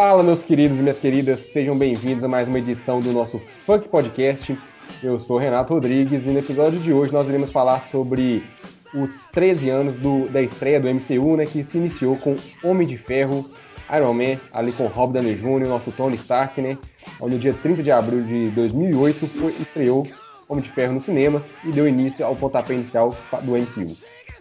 Fala, meus queridos e minhas queridas, sejam bem-vindos a mais uma edição do nosso Funk Podcast. Eu sou Renato Rodrigues e no episódio de hoje nós iremos falar sobre os 13 anos do, da estreia do MCU, né, que se iniciou com Homem de Ferro, Iron Man, ali com Rob Downey Jr., nosso Tony Stark, né, no dia 30 de abril de 2008 foi, estreou Homem de Ferro nos cinemas e deu início ao pontapé inicial do MCU.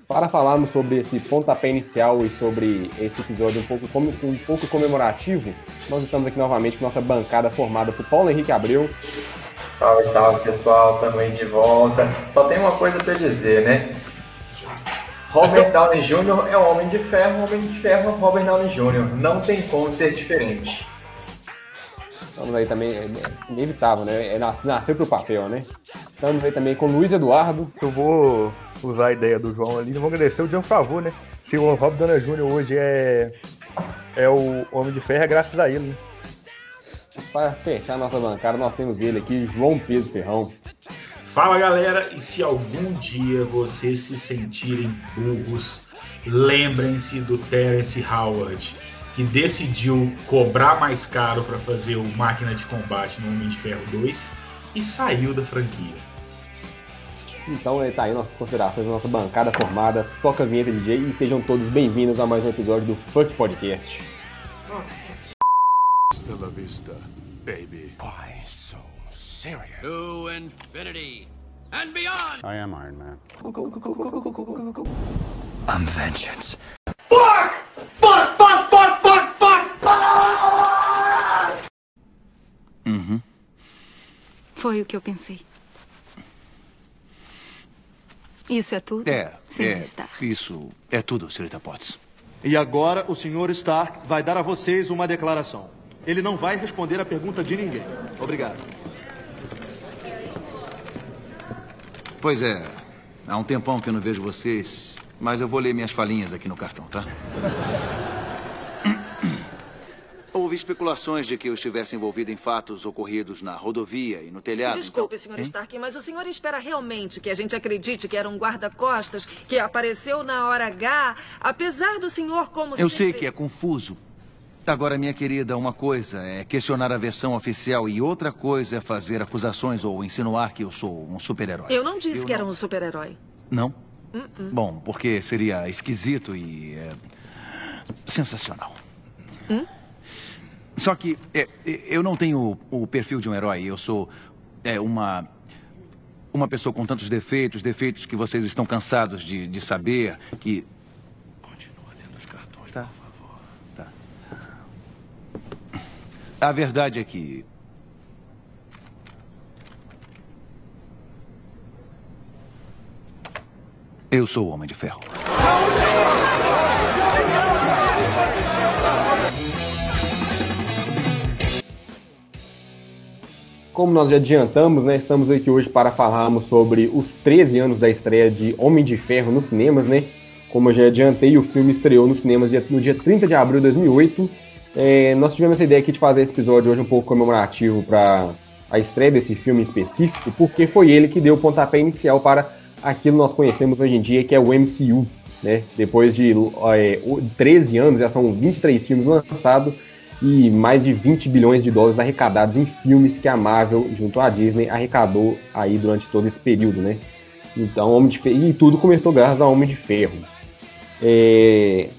Para falarmos sobre esse pontapé inicial e sobre esse episódio um pouco, um pouco comemorativo, nós estamos aqui novamente com nossa bancada formada por Paulo Henrique Abreu. Salve, salve pessoal, também de volta. Só tem uma coisa para dizer, né? Robert Downey Jr. é o Homem de Ferro, Homem de Ferro Robert Downey Jr. Não tem como ser diferente. Estamos aí também, é inevitável, né? É nascer, nascer pro papel, né? Estamos aí também com o Luiz Eduardo. Eu vou usar a ideia do João ali, vou agradecer o John Favor, né? Se o Rob Dona Jr. hoje é, é o Homem de Ferro, é graças a ele, né? Para fechar nossa bancada, nós temos ele aqui, João Pedro Ferrão. Fala galera, e se algum dia vocês se sentirem burros, lembrem-se do Terence Howard, que decidiu cobrar mais caro para fazer o Máquina de Combate no Homem de Ferro 2 e saiu da franquia. Então tá aí nossas considerações, nossa bancada formada, toca a vinheta DJ e sejam todos bem-vindos a mais um episódio do Funk Podcast. Hasta la vista, baby. Why so serious? To infinity and beyond! I am Iron Man. I'm vengeance. Fuck! Fuck, fuck, fuck, fuck, fuck! Uhum. Foi o que eu pensei. Isso é tudo? É, é. Isso é tudo, senhorita Potts. E agora o senhor Stark vai dar a vocês uma declaração. Ele não vai responder a pergunta de ninguém. Obrigado. Pois é. Há um tempão que eu não vejo vocês, mas eu vou ler minhas falinhas aqui no cartão, tá? Houve especulações de que eu estivesse envolvido em fatos ocorridos na rodovia e no telhado. Desculpe, então... Sr. Stark, mas o senhor espera realmente que a gente acredite que era um guarda-costas que apareceu na hora H, apesar do senhor como. Eu sempre... sei que é confuso, Agora, minha querida, uma coisa é questionar a versão oficial e outra coisa é fazer acusações ou insinuar que eu sou um super-herói. Eu não disse eu que não... era um super-herói. Não? Uh -uh. Bom, porque seria esquisito e é, sensacional. Hum? Só que é, eu não tenho o, o, perfil de um herói. Eu sou é, uma uma pessoa com tantos defeitos, defeitos que vocês estão cansados de, de saber, que A verdade é que. Eu sou o Homem de Ferro. Como nós já adiantamos, né, estamos aqui hoje para falarmos sobre os 13 anos da estreia de Homem de Ferro nos cinemas, né? Como eu já adiantei, o filme estreou nos cinemas no dia 30 de abril de 2008 é, nós tivemos essa ideia aqui de fazer esse episódio hoje um pouco comemorativo para a estreia desse filme específico, porque foi ele que deu o pontapé inicial para aquilo nós conhecemos hoje em dia, que é o MCU. Né? Depois de é, 13 anos, já são 23 filmes lançados e mais de 20 bilhões de dólares arrecadados em filmes que a Marvel, junto à Disney, arrecadou aí durante todo esse período, né? Então, Homem de Ferro, e tudo começou graças a Homem de Ferro. É...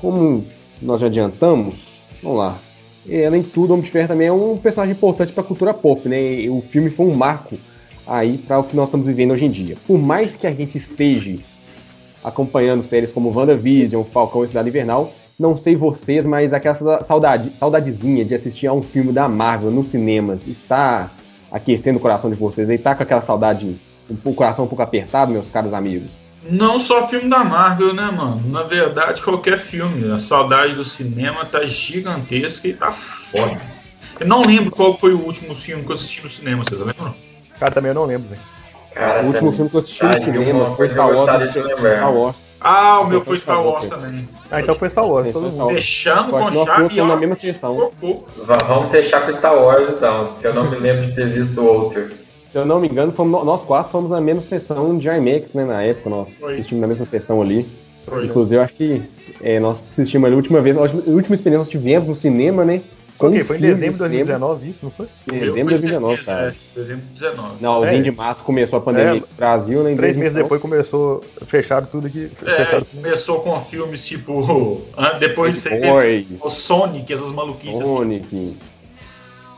Como nós já adiantamos, vamos lá. E, além de tudo, Homem de Ferro também é um personagem importante para a cultura pop, né? O filme foi um marco aí para o que nós estamos vivendo hoje em dia. Por mais que a gente esteja acompanhando séries como WandaVision, Falcão e Cidade Invernal, não sei vocês, mas aquela saudade, saudadezinha de assistir a um filme da Marvel nos cinemas está aquecendo o coração de vocês aí? Tá com aquela saudade, o coração um pouco apertado, meus caros amigos? Não só filme da Marvel, né, mano? Na verdade, qualquer filme. A saudade do cinema tá gigantesca e tá foda. Eu não lembro qual foi o último filme que eu assisti no cinema, vocês lembram? Cara, também eu não lembro, velho. O último filme que eu assisti no cinema foi Star Wars. Star Wars. Ah, o meu foi Star Wars também. Ah, então foi Star Wars. Todo mundo. Fechando com chave e na mesma sessão. Vamos fechar com Star Wars então, porque eu não me lembro de ter visto outro. Se eu não me engano, fomos, nós quatro fomos na mesma sessão de IMAX, né? Na época, nós Foi. assistimos na mesma sessão ali. Inclusive, eu acho que é, nós assistimos ali a última vez, a última experiência que nós tivemos no cinema, né? Okay, foi em dezembro de 2019 isso, não foi? Em dezembro de 2019, cara. É, dezembro de 2019. Não, o é. de março começou a pandemia é, no Brasil, né? Três meses depois começou, fecharam tudo aqui. É, começou com filmes tipo. Depois de ser o Sonic, essas maluquices. Assim. Sonic. Assim.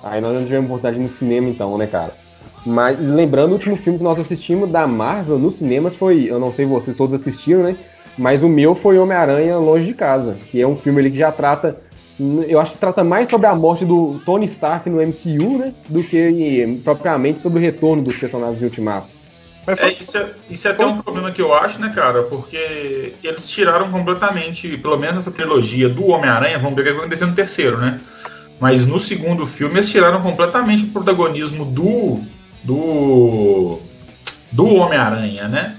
Aí nós não tivemos oportunidade no cinema, então, né, cara? Mas lembrando, o último filme que nós assistimos da Marvel nos cinemas foi. Eu não sei se vocês todos assistiram, né? Mas o meu foi Homem-Aranha Longe de Casa, que é um filme ali que já trata eu acho que trata mais sobre a morte do Tony Stark no MCU, né? Do que propriamente sobre o retorno dos personagens de Ultimato. É, isso, é, isso é até um problema que eu acho, né, cara? Porque eles tiraram completamente, pelo menos essa trilogia do Homem-Aranha, vamos ver o que vai acontecer no terceiro, né? Mas no segundo filme eles tiraram completamente o protagonismo do. do. do Homem-Aranha, né?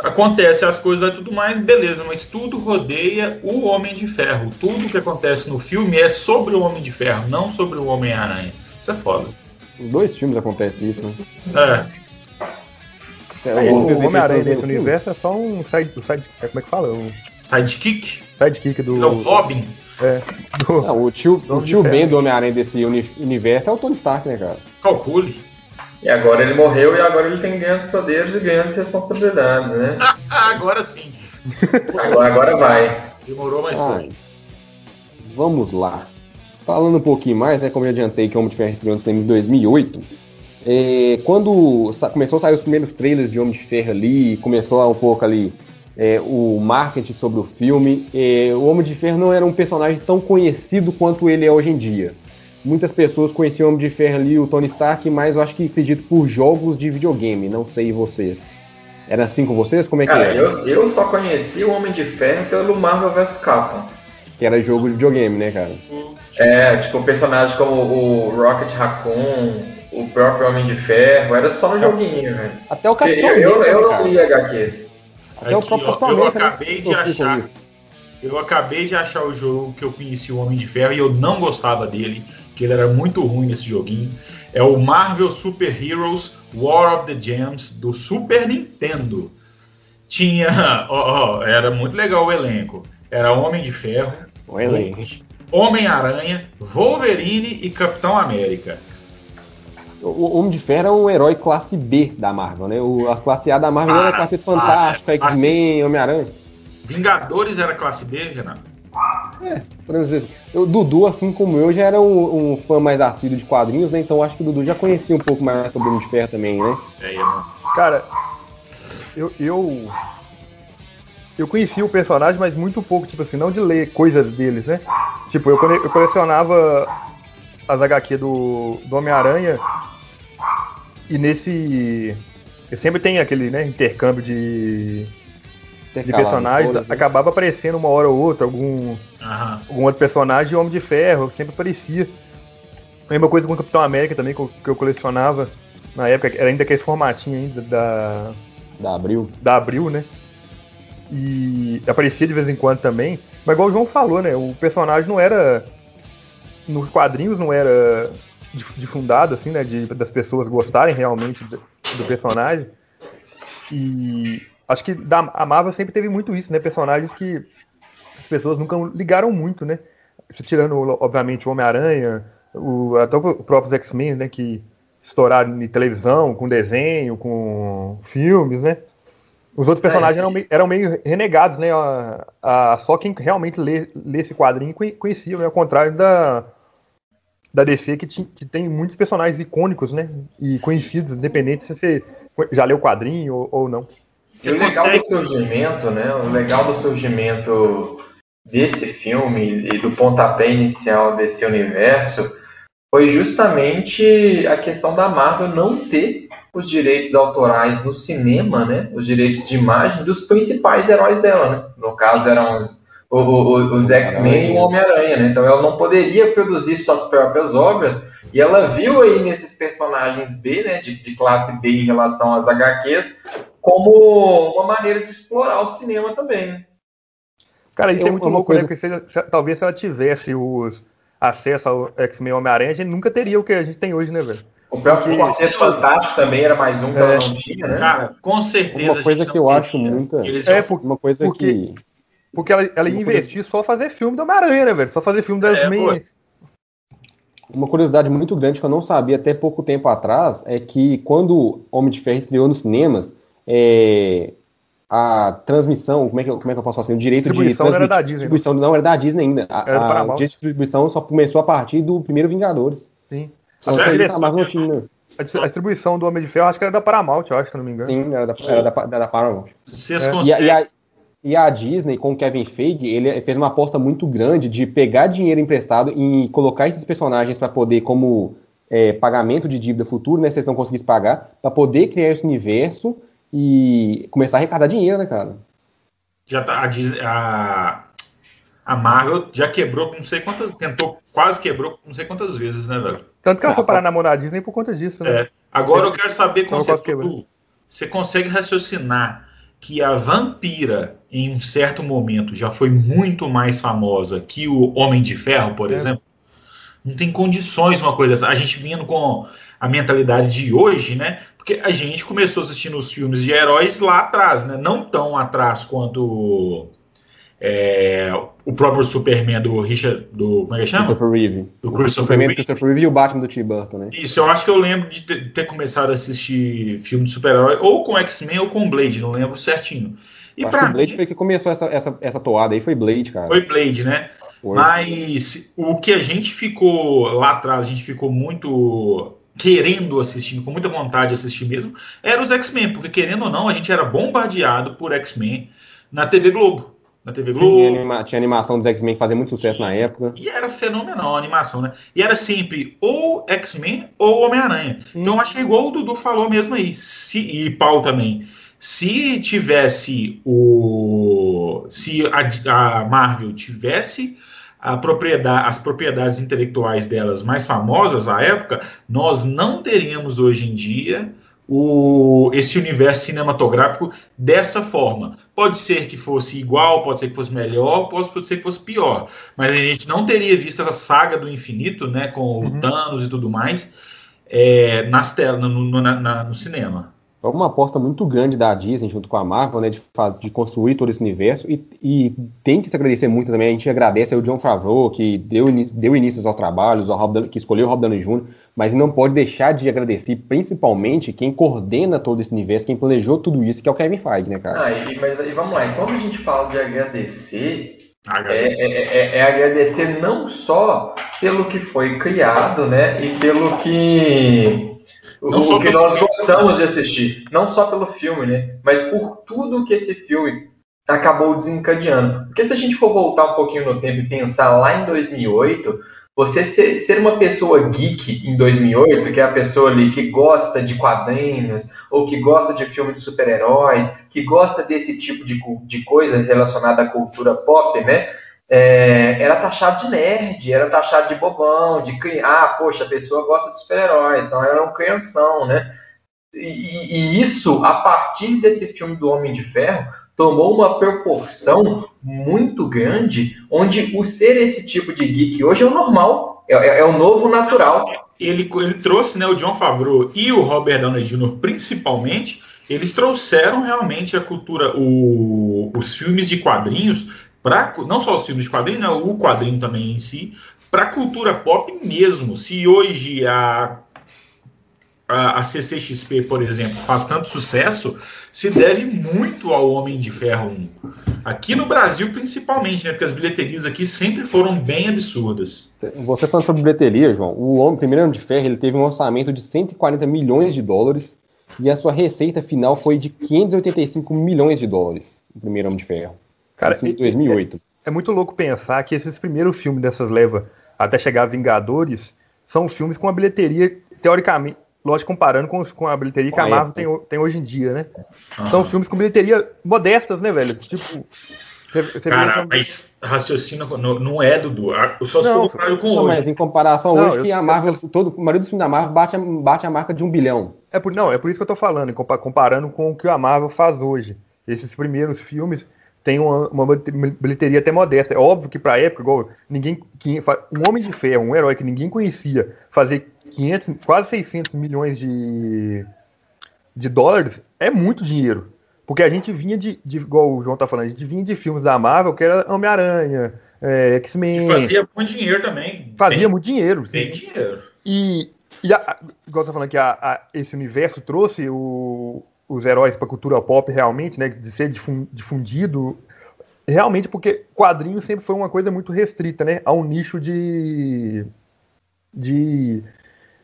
Acontece as coisas e tudo mais, beleza, mas tudo rodeia o Homem de Ferro. Tudo que acontece no filme é sobre o Homem de Ferro, não sobre o Homem-Aranha. Isso é foda. Os dois filmes acontece isso, né? É. é o Homem-Aranha nesse universo é só um side, side. Como é que fala? Um... Sidekick? Sidekick do. É o Robin? É. Do... Não, o tio, o tio Ben do Homem-Aranha desse universo é o Tony Stark, né, cara? Calcule. E agora ele morreu e agora ele tem grandes poderes e grandes responsabilidades, né? agora sim. Agora, agora vai. Demorou, mais foi. Vamos lá. Falando um pouquinho mais, né? Como eu adiantei que o Homem de Ferro estreou no cinema em 2008. É, quando começou a sair os primeiros trailers de Homem de Ferro ali, começou um pouco ali é, o marketing sobre o filme, é, o Homem de Ferro não era um personagem tão conhecido quanto ele é hoje em dia muitas pessoas conheciam o Homem de Ferro ali, o Tony Stark, mas eu acho que acredito por jogos de videogame, não sei vocês. Era assim com vocês? Como é Cara, que é? Eu, eu só conheci o Homem de Ferro pelo Marvel vs Capcom. Que era jogo de videogame, né, cara? É, tipo, personagens como o Rocket Raccoon, o próprio Homem de Ferro, era só no joguinho, velho. Até o Capitão Eu, eu, eu não li HQs. Até Aqui, o próprio Capitão Eu acabei de achar... Eu acabei de achar o jogo que eu conheci o Homem de Ferro e eu não gostava dele que ele era muito ruim nesse joguinho. É o Marvel Super Heroes War of the Gems do Super Nintendo. Tinha, ó, ó, era muito legal o elenco. Era Homem de Ferro, Homem-Aranha, Wolverine e Capitão América. O Homem de Ferro é um herói classe B da Marvel, né? O, as classe A da Marvel ah, era Quarteto Fantástico, X-Men, Homem-Aranha. Vingadores era classe B, Renato? É, podemos dizer assim. O Dudu, assim como eu, já era um, um, fã mais assíduo de quadrinhos, né? Então acho que o Dudu já conhecia um pouco mais sobre o Homem de Ferro também, né? É, Cara, eu, eu. Eu conhecia o personagem, mas muito pouco, tipo assim, não de ler coisas deles, né? Tipo, eu, eu colecionava as HQ do, do Homem-Aranha e nesse. Sempre tem aquele né, intercâmbio de de personagens, né? acabava aparecendo uma hora ou outra algum, algum outro personagem, Homem de Ferro, sempre aparecia. A mesma coisa com o Capitão América também, que eu, colecionava na época, era ainda aquele formatinho ainda da. Da Abril. Da Abril, né? E aparecia de vez em quando também. Mas igual o João falou, né? O personagem não era. Nos quadrinhos não era difundado, assim, né? De, das pessoas gostarem realmente do, do personagem. E acho que da, a Marvel sempre teve muito isso, né? Personagens que as pessoas nunca ligaram muito, né? Isso tirando, obviamente, o Homem-Aranha, até o próprio X-Men, né? Que estouraram em televisão, com desenho, com filmes, né? Os outros personagens é, eram, meio, eram meio renegados, né? A, a, só quem realmente lê, lê esse quadrinho conhecia, né? Ao contrário da, da DC, que, que tem muitos personagens icônicos, né? E conhecidos, independente se você já leu o quadrinho ou, ou não. E o legal consegue... do surgimento, né? O legal do surgimento desse filme e do pontapé inicial desse universo foi justamente a questão da Marvel não ter os direitos autorais no cinema, né? Os direitos de imagem dos principais heróis dela, né? No caso eram os, os, os X-Men e o Homem-Aranha, né? Então ela não poderia produzir suas próprias obras e ela viu aí nesses personagens B, né? De, de classe B em relação às HQs, como uma maneira de explorar o cinema também. Né? Cara, isso é, é muito louco, né? coisa... né? Porque se, talvez se ela tivesse os acesso ao X-Men Homem-Aranha, a gente nunca teria o que a gente tem hoje, né, velho? O próprio Conceito Fantástico também era mais um que é. ela não tinha, né? Cara, com certeza. Uma coisa que eu acho muito. É, é uma coisa porque... que Porque ela, ela ia investir só fazer filme do Homem-Aranha, né, velho? Só fazer filme das é, meia... Uma curiosidade muito grande que eu não sabia até pouco tempo atrás é que quando Homem de Ferro estreou nos cinemas, é, a transmissão, como é, que eu, como é que eu posso falar assim? O direito de distribuição era da Disney. Distribuição não era da Disney ainda. A, era a, a distribuição só começou a partir do primeiro Vingadores. Sim. Que a, direção, a distribuição do Homem de Ferro acho que era da Paramount, eu acho, se não me engano. Sim, era da, era da, da, da Paramount. Vocês é. conseguem... e, a, e a Disney, com o Kevin Feige, ele fez uma aposta muito grande de pegar dinheiro emprestado e colocar esses personagens para poder, como é, pagamento de dívida futuro, né, se eles não conseguissem pagar, para poder criar esse universo e começar a arrecadar dinheiro, né, cara? Já tá, a, a, a Marvel já quebrou não sei quantas, tentou, quase quebrou não sei quantas vezes, né, velho? Tanto que ela foi parar na morar Disney por conta disso, né? É. Agora eu quero saber com você, você consegue raciocinar que a vampira, em um certo momento, já foi muito mais famosa que o Homem de Ferro, por é. exemplo? Não tem condições uma coisa A gente vindo com a mentalidade de hoje, né? Porque a gente começou assistindo os filmes de heróis lá atrás, né? Não tão atrás quanto é, o próprio Superman do Richard. Do, como é que chama? Christopher Reeve. Do Christopher Superman Reeve. Christopher Reeve e o Batman do Tim Burton, né? Isso, eu acho que eu lembro de ter, ter começado a assistir filme de super-herói, ou com X-Men ou com Blade, não lembro certinho. E para o Blade mim, foi que começou essa, essa, essa toada aí, foi Blade, cara. Foi Blade, né? Foi. Mas o que a gente ficou lá atrás, a gente ficou muito querendo assistir, com muita vontade de assistir mesmo, era os X-Men, porque querendo ou não, a gente era bombardeado por X-Men na TV Globo na TV Globo. Tinha, anima tinha animação dos X-Men que fazia muito sucesso na época. E era fenomenal a animação, né? E era sempre ou X-Men ou Homem-Aranha. Hum. Então acho que igual o Dudu falou mesmo aí. Se, e Paulo também. Se tivesse o. Se a, a Marvel tivesse propriedade, as propriedades intelectuais delas mais famosas à época, nós não teríamos hoje em dia o, esse universo cinematográfico dessa forma. Pode ser que fosse igual, pode ser que fosse melhor, pode ser que fosse pior. Mas a gente não teria visto essa saga do infinito, né, com uhum. o Thanos e tudo mais, é, nas telas, no, no, na, no cinema é uma aposta muito grande da Disney junto com a Marvel, né, de, faz, de construir todo esse universo e, e, tem que se agradecer muito também, a gente agradece ao John Favreau, que deu, deu início aos trabalhos, ao Rob, que escolheu o Rob Downey Jr., mas não pode deixar de agradecer principalmente quem coordena todo esse universo, quem planejou tudo isso, que é o Kevin Feige, né, cara? Ah, e, mas e vamos lá, e quando a gente fala de agradecer, agradecer. É, é, é, é, agradecer não só pelo que foi criado, né, e pelo que não o que nós gostamos de assistir, não só pelo filme, né? Mas por tudo que esse filme acabou desencadeando. Porque se a gente for voltar um pouquinho no tempo e pensar lá em 2008, você ser, ser uma pessoa geek em 2008, que é a pessoa ali que gosta de quadrinhos, ou que gosta de filme de super-heróis, que gosta desse tipo de, de coisa relacionada à cultura pop, né? É, era taxado de nerd, era taxado de bobão, de ah, poxa, a pessoa gosta de super-heróis, então era um crianção, né? E, e, isso, a partir desse filme do Homem de Ferro, tomou uma proporção muito grande, onde o ser esse tipo de geek hoje é o normal, é, é, é o novo natural. Ele, ele trouxe né, o John Favreau e o Robert Downey Jr., principalmente, eles trouxeram realmente a cultura, o, os filmes de quadrinhos para não só os filmes de quadrinho, né, o quadrinho também em si, para a cultura pop mesmo. Se hoje a, a, a, CCXP, por exemplo, faz tanto sucesso, se deve muito ao Homem de Ferro 1. Aqui no Brasil, principalmente, né, porque as bilheterias aqui sempre foram bem absurdas. Você falando sobre bilheteria, João, o Homem, primeiro Homem de Ferro ele teve um orçamento de 140 milhões de dólares e a sua receita final foi de 585 milhões de dólares, o primeiro Homem de Ferro. Cara, em 2008. É, é, muito louco pensar que esses primeiros filmes dessas levas até chegar a Vingadores são filmes com a bilheteria, teoricamente, lógico, comparando com, com a bilheteria que a Marvel tem, tem hoje em dia, né? Ah. São filmes com bilheteria modestas, né, velho? Tipo. Você, você Cara, mas raciocina não, não é, Dudu. Eu só se for com não, hoje. Mas em comparação não, hoje, eu, que a Marvel, eu, todo, o marido do filme da Marvel bate a, bate a marca de um bilhão. É por, não, é por isso que eu tô falando, comparando com o que a Marvel faz hoje. Esses primeiros filmes tem uma, uma bilheteria até modesta. É óbvio que para a época, igual ninguém, um homem de ferro, um herói que ninguém conhecia, fazer 500, quase 600 milhões de, de dólares é muito dinheiro. Porque a gente vinha de, de, igual o João tá falando, a gente vinha de filmes da Marvel, que era Homem-Aranha, é, X-Men. Fazia muito dinheiro também. Fazia bem, muito dinheiro. Bem dinheiro. E, e a, igual você tá falando que a, a, esse universo trouxe o, os heróis para cultura pop realmente, né? De ser difundido. Realmente, porque quadrinho sempre foi uma coisa muito restrita, né? A um nicho de. de.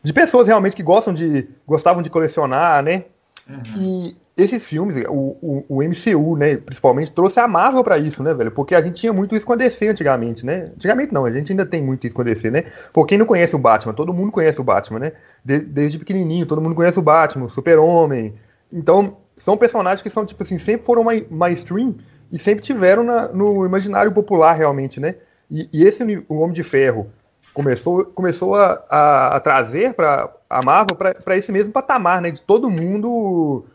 de pessoas realmente que gostam de. gostavam de colecionar, né? Uhum. E esses filmes, o, o, o, MCU, né, principalmente, trouxe a Marvel para isso, né, velho? Porque a gente tinha muito isso com a DC antigamente, né? Antigamente não, a gente ainda tem muito isso com a DC, né? Por quem não conhece o Batman, todo mundo conhece o Batman, né? De, desde pequenininho, todo mundo conhece o Batman, Super-Homem. Então, são personagens que são, tipo assim, sempre foram mainstream e sempre tiveram na, no imaginário popular, realmente, né? E, e esse, o Homem de Ferro, começou, começou a, a, a trazer para a Marvel para esse mesmo patamar, né? De todo mundo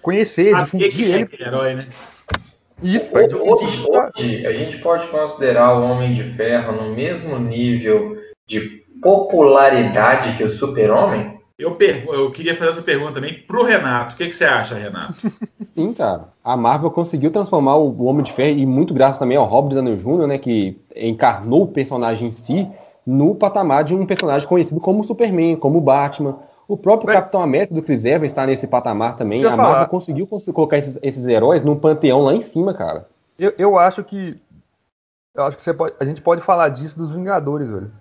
conhecer, Sabia difundir que ele. É herói, né? Isso, hoje, hoje, hoje, a gente pode considerar o Homem de Ferro no mesmo nível de popularidade que o Super-Homem? Eu, eu queria fazer essa pergunta também pro Renato. O que, que você acha, Renato? Sim, cara. A Marvel conseguiu transformar o Homem de Ferro, e muito graças também ao Robert Downey Jr., né, que encarnou o personagem em si, no patamar de um personagem conhecido como Superman, como Batman. O próprio Mas... Capitão América do Chris Evans está nesse patamar também. A Marvel falar. conseguiu colocar esses, esses heróis num panteão lá em cima, cara. Eu, eu acho que. Eu acho que você pode, a gente pode falar disso dos Vingadores, velho.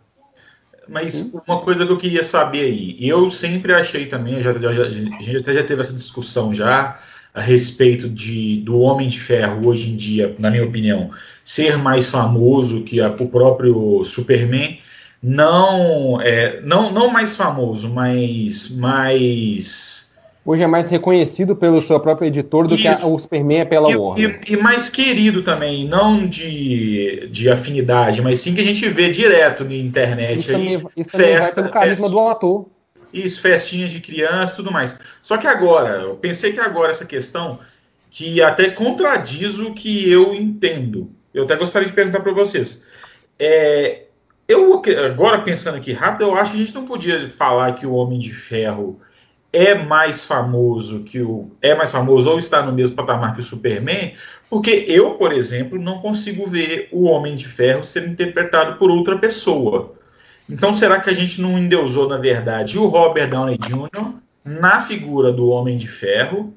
Mas Sim. uma coisa que eu queria saber aí, eu sempre achei também, já, já, a gente até já teve essa discussão já a respeito de do Homem de Ferro hoje em dia, na minha opinião, ser mais famoso que a, o próprio Superman não, é, não, não mais famoso, mas mais. Hoje é mais reconhecido pelo seu próprio editor do Isso. que a, o Superman é pela e, Warner. E, e, mais querido também, não de, de afinidade, mas sim que a gente vê direto na internet. Isso aí, também, isso festa, vai pelo carisma festa, do ator. Isso, festinhas de criança e tudo mais. Só que agora, eu pensei que agora essa questão que até contradiz o que eu entendo. Eu até gostaria de perguntar para vocês. É, eu, agora pensando aqui rápido, eu acho que a gente não podia falar que o Homem de Ferro é mais famoso que o. É mais famoso ou está no mesmo patamar que o Superman, porque eu, por exemplo, não consigo ver o Homem de Ferro sendo interpretado por outra pessoa. Então, será que a gente não endeusou, na verdade, o Robert Downey Jr. na figura do Homem de Ferro?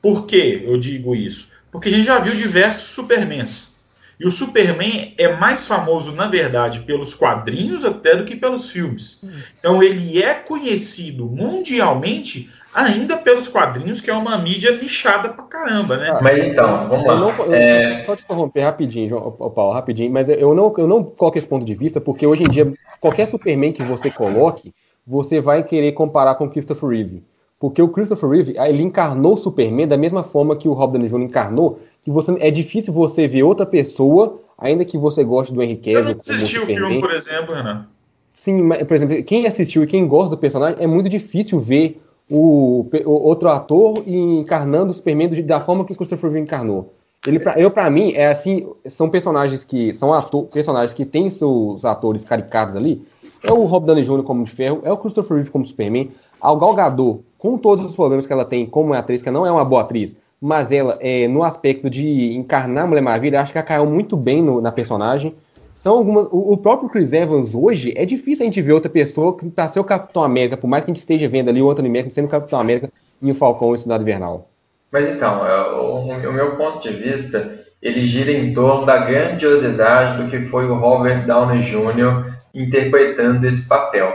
Por que eu digo isso? Porque a gente já viu diversos Supermans. E o Superman é mais famoso, na verdade, pelos quadrinhos até do que pelos filmes. Então ele é conhecido mundialmente ainda pelos quadrinhos, que é uma mídia nichada pra caramba, né? Mas então, vamos lá. Eu não, eu, é... Só te interromper rapidinho, João, Paulo, rapidinho, mas eu não, eu não coloco esse ponto de vista, porque hoje em dia, qualquer Superman que você coloque, você vai querer comparar com Christopher Reeve. Porque o Christopher Reeve, ele encarnou o Superman da mesma forma que o Rob Downey Jr. encarnou, que você é difícil você ver outra pessoa, ainda que você goste do Henry Cavill. Eu não assisti o filme, por exemplo, Renan. Sim, mas, por exemplo, quem assistiu e quem gosta do personagem, é muito difícil ver o, o outro ator encarnando o Superman da forma que o Christopher Reeve encarnou. Ele, pra, eu, para mim, é assim, são personagens que são ator, personagens que têm seus atores caricatos ali. É o Rob Downey Jr. como de ferro, é o Christopher Reeve como Superman. A Gal Gadot, com todos os problemas que ela tem como atriz, que não é uma boa atriz, mas ela, é, no aspecto de encarnar a Mulher Maravilha, acho que ela caiu muito bem no, na personagem. São algumas. O, o, próprio Chris Evans hoje é difícil a gente ver outra pessoa que para ser o Capitão América, por mais que a gente esteja vendo ali o Anthony Mackie sendo o Capitão América em O Falcão e Cidade Invernal. Mas então, é, o, o meu ponto de vista, ele gira em torno da grandiosidade do que foi o Robert Downey Jr. interpretando esse papel.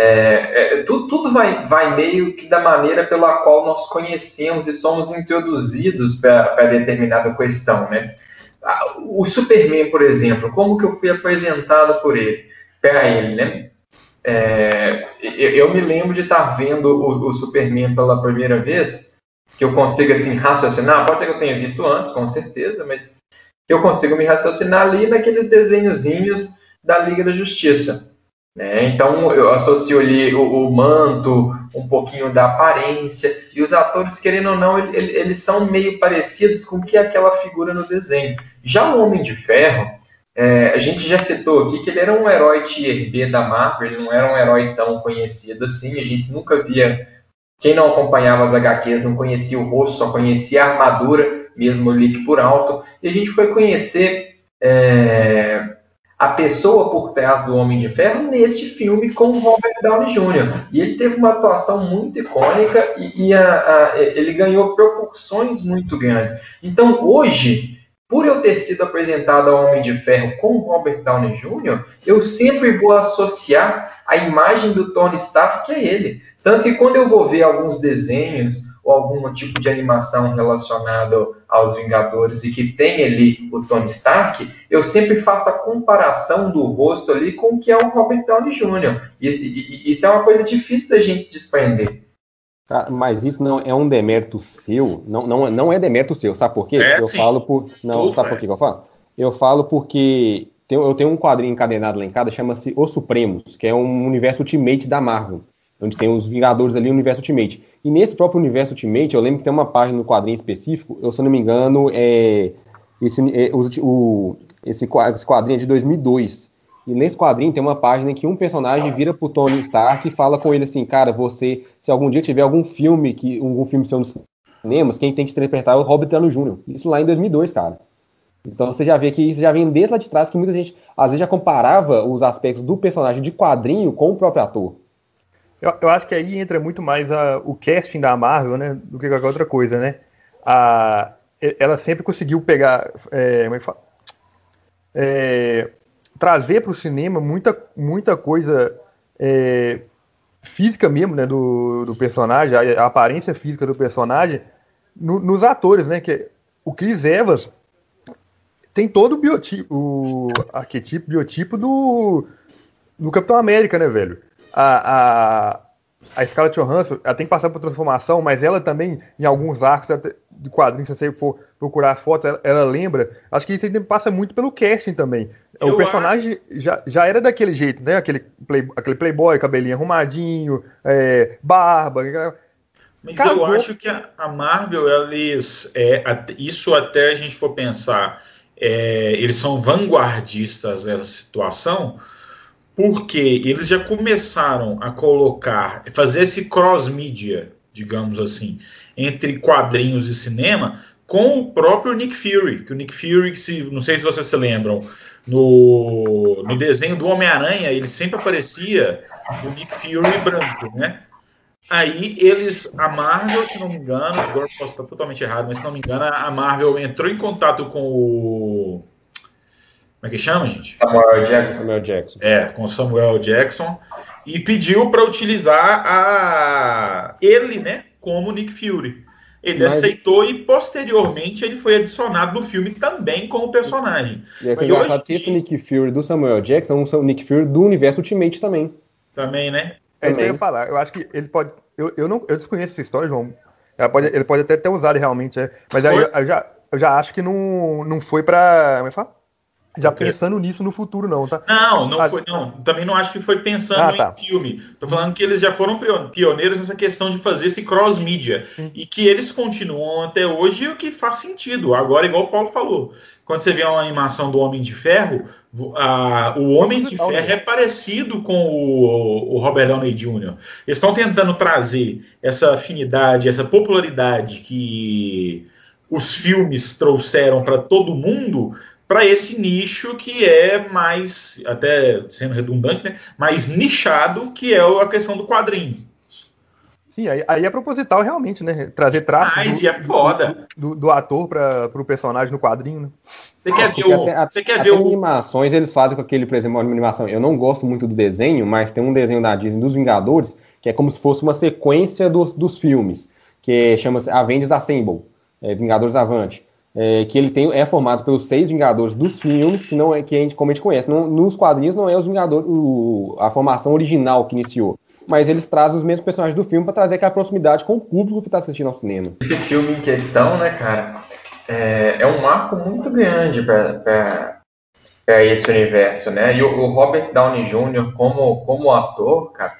É, é, tudo, tudo vai, vai meio que da maneira pela qual nós conhecemos e somos introduzidos para determinada questão, né? O Superman, por exemplo, como que eu fui apresentado por ele, para ele, né? É, eu, eu, me lembro de estar vendo o, o, Superman pela primeira vez, que eu consigo assim raciocinar. Pode ser que eu tenha visto antes, com certeza, mas eu consigo me raciocinar ali naqueles desenhozinhos da Liga da Justiça. Né? Então eu associo ali o, o, manto, um pouquinho da aparência, e os atores, querendo ou não, ele, eles são meio parecidos com o que é aquela figura no desenho. Já o Homem de Ferro, é, a gente já citou aqui que ele era um herói tier B da Marvel, ele não era um herói tão conhecido assim, a gente nunca via Quem não acompanhava as HQs não conhecia o rosto, só conhecia a armadura, mesmo ali por alto. E a gente foi conhecer é, a pessoa por trás do Homem de Ferro neste filme com Robert Downey Jr. E ele teve uma atuação muito icônica e, e a, a, ele ganhou proporções muito grandes. Então, hoje, por eu ter sido apresentado ao Homem de Ferro com Robert Downey Jr., eu sempre vou associar a imagem do Tony Stark que é ele. Tanto que quando eu vou ver alguns desenhos ou algum tipo de animação relacionado aos Vingadores e que tem ali o Tony Stark, eu sempre faço a comparação do rosto ali com o que é o Robert Downey Jr. Isso, isso é uma coisa difícil da gente desprender. mas isso não é um demérito seu, não, não, não é demérito seu, sabe por quê? É, eu sim. falo por. Não, Tudo sabe é. por quê que eu falo? Eu falo porque tem- eu tenho um quadrinho encadenado lá em casa, chama-se Os Supremos, que é um universo Ultimate da Marvel, onde tem os Vingadores ali no universo Ultimate. E nesse próprio universo Ultimate, eu lembro que tem uma página no quadrinho específico, eu, se não me engano, é, esse, é, o, esse, esse quadrinho é de 2002. E nesse quadrinho tem uma página em que um personagem vira pro Tony Stark e fala com ele assim, cara, você, se algum dia tiver algum filme, que algum filme seu nos cinemas, quem tem que interpretar é o Robert Downey Jr. Isso lá em 2002, cara. Então você já vê que isso já vem desde lá de trás, que muita gente, às vezes, já comparava os aspectos do personagem de quadrinho com o próprio ator. Eu, eu acho que aí entra muito mais a- o casting da Marvel, né? Do que qualquer outra coisa, né? A, ela sempre conseguiu pegar. é, é? É, trazer para o cinema muita, muita coisa é, física mesmo, né? Do, do personagem, a, a aparência física do personagem no- nos atores, né? Que o Chris Evans tem todo o biotipo, o arquetipo, biotipo do, do Capitão América, né, velho? A, a, a Scarlett Johansson ela tem que passar por transformação, mas ela também, em alguns arcos de quadrinhos, se você for procurar as fotos, ela, ela lembra. Acho que isso passa muito pelo casting também. Eu o personagem já, já era daquele jeito, né? Aquele, play, aquele playboy, cabelinho arrumadinho, é, barba. Mas eu acho que a, a Marvel, eles, é, isso até a gente for pensar, é, eles são vanguardistas nessa situação, porque eles já começaram a colocar, fazer esse cross-mídia, digamos assim, entre quadrinhos e cinema, com o próprio Nick Fury, que o Nick Fury, se, não sei se vocês se lembram, no, no desenho do Homem-Aranha, ele sempre aparecia o Nick Fury branco, né? Aí eles, a Marvel, se não me engano, agora posso estar totalmente errado, mas se não me engano, a Marvel entrou em contato com o. Como é que chama, gente? Samuel Jackson. Samuel Jackson. É, com o Samuel Jackson e pediu para utilizar a ele, né, como Nick Fury. Ele Mas- aceitou e posteriormente ele foi adicionado no filme também como personagem. E é engraçado que esse Nick Fury do Samuel Jackson é um Nick Fury do universo Ultimate também. Também, né? É isso que eu ia falar. Eu acho que ele pode. Eu, eu, não, eu desconheço essa história, João. Ela pode, ele pode até ter usado realmente, é. mas aí eu, eu já, eu já acho que não, não foi pra. Como é que fala? Já O quê? pensando nisso no futuro, não, tá? Não, não Ah, foi, não. Também não acho que foi pensando Ah, tá. em filme. Tô falando que eles já foram pio- pioneiros nessa questão de fazer esse cross-mídia. E que eles continuam até hoje, o que faz sentido. Agora, igual o Paulo falou, quando você vê uma animação do Homem de Ferro, a- o Homem de Ferro é parecido com o, o Robert Downey Jr. Eles estão tentando trazer essa afinidade, essa popularidade que os filmes trouxeram para todo mundo para esse nicho que é mais, até sendo redundante, né, mais nichado, que é a questão do quadrinho. Sim, aí, aí é proposital realmente, né? Trazer traços Mas do, é foda. do, do- do ator para o personagem no quadrinho, né? Você quer ver Porque o. até, Você quer ver o. animações eles fazem com aquele, por exemplo, uma animação. Eu não gosto muito do desenho, mas tem um desenho da Disney dos Vingadores que é como se fosse uma sequência dos, dos filmes, que chama-se Avengers Assemble, é, Vingadores Avante. É, que ele tem, é formado pelos seis Vingadores dos filmes, que não é que a gente, como a gente conhece. Não, nos quadrinhos não é os Vingadores, o- a formação original que iniciou. Mas eles trazem os mesmos personagens do filme para trazer aquela proximidade com o público que está assistindo ao cinema. Esse filme em questão, né, cara, é, é um marco muito grande para esse universo, né? E o, o Robert Downey Jr. como, como ator, cara,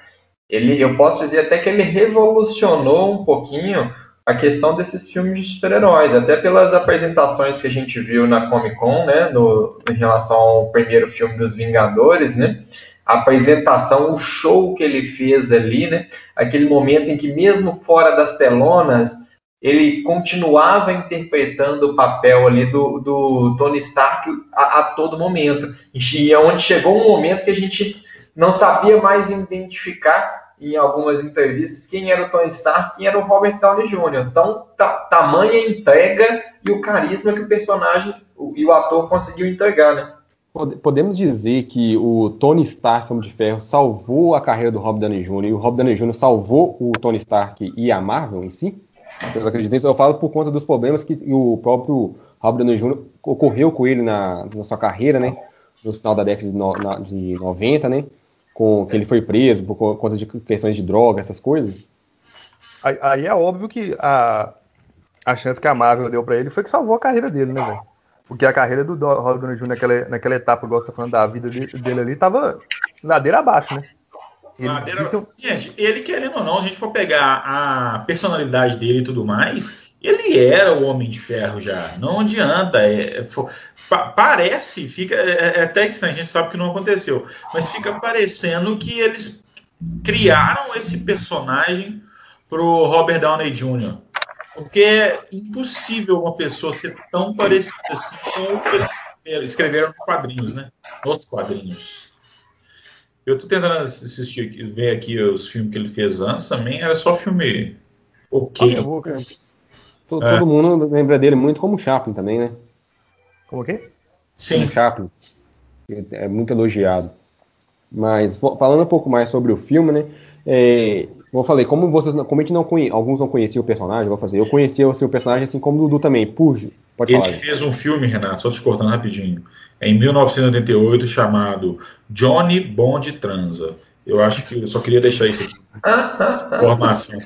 ele, eu posso dizer até que ele revolucionou um pouquinho a questão desses filmes de super-heróis, até pelas apresentações que a gente viu na Comic Con, né, no, em relação ao primeiro filme dos Vingadores, né? a apresentação, o show que ele fez ali, né? Aquele momento em que, mesmo fora das telonas, ele continuava interpretando o papel ali do, do Tony Stark a, a, todo momento. E é onde chegou um momento que a gente não sabia mais identificar em algumas entrevistas quem era o Tony Stark, quem era o Robert Downey Jr. Então, tamanha entrega e o carisma que o personagem e o ator conseguiu entregar, né? Podemos dizer que o Tony Stark, Homem de Ferro, salvou a carreira do Rob Downey Jr. e o Rob Downey Jr. salvou o Tony Stark e a Marvel em si? Vocês acreditam nisso? Eu falo por conta dos problemas que o próprio Rob Downey Jr. ocorreu com ele na, na sua carreira, né? No final da década de, no, na, de 90, né? Com, que ele foi preso por conta de questões de droga, essas coisas. Aí, aí é óbvio que a, a chance que a Marvel deu para ele foi que salvou a carreira dele, né, velho? Porque a carreira do Robert Downey Jr. naquela, naquela etapa, igual você tá falando da vida dele, dele ali, tava ladeira abaixo, né? Ele, ladeira... Gente, ele querendo ou não, a gente for pegar a personalidade dele e tudo mais, ele era o Homem de Ferro já. Não adianta. É, for, pa, parece, fica. É, é, até estranho, a gente sabe que não aconteceu. Mas fica parecendo que eles criaram esse personagem pro Robert Downey Jr. Porque é impossível uma pessoa ser tão parecida assim com o que eles escreveram nos quadrinhos, né? Nos quadrinhos. Eu tô tentando assistir, ver aqui os filmes que ele fez antes também, era só filme ok. Vou, todo, é. todo mundo lembra dele muito como Chaplin também, né? Como que? Sim. Como Chaplin. É muito elogiado. Mas falando um pouco mais sobre o filme, né? É, como eu falei, como vocês, como a gente não conhe, alguns não conheciam o personagem, vou fazer. Eu conhecia o seu personagem assim como o Dudu também. Pujo, pode Ele falar. Ele fez um filme, Renato, só te cortando rapidinho, em 1988 chamado Johnny Bond Transa. Eu acho que eu só queria deixar isso aqui. Informação.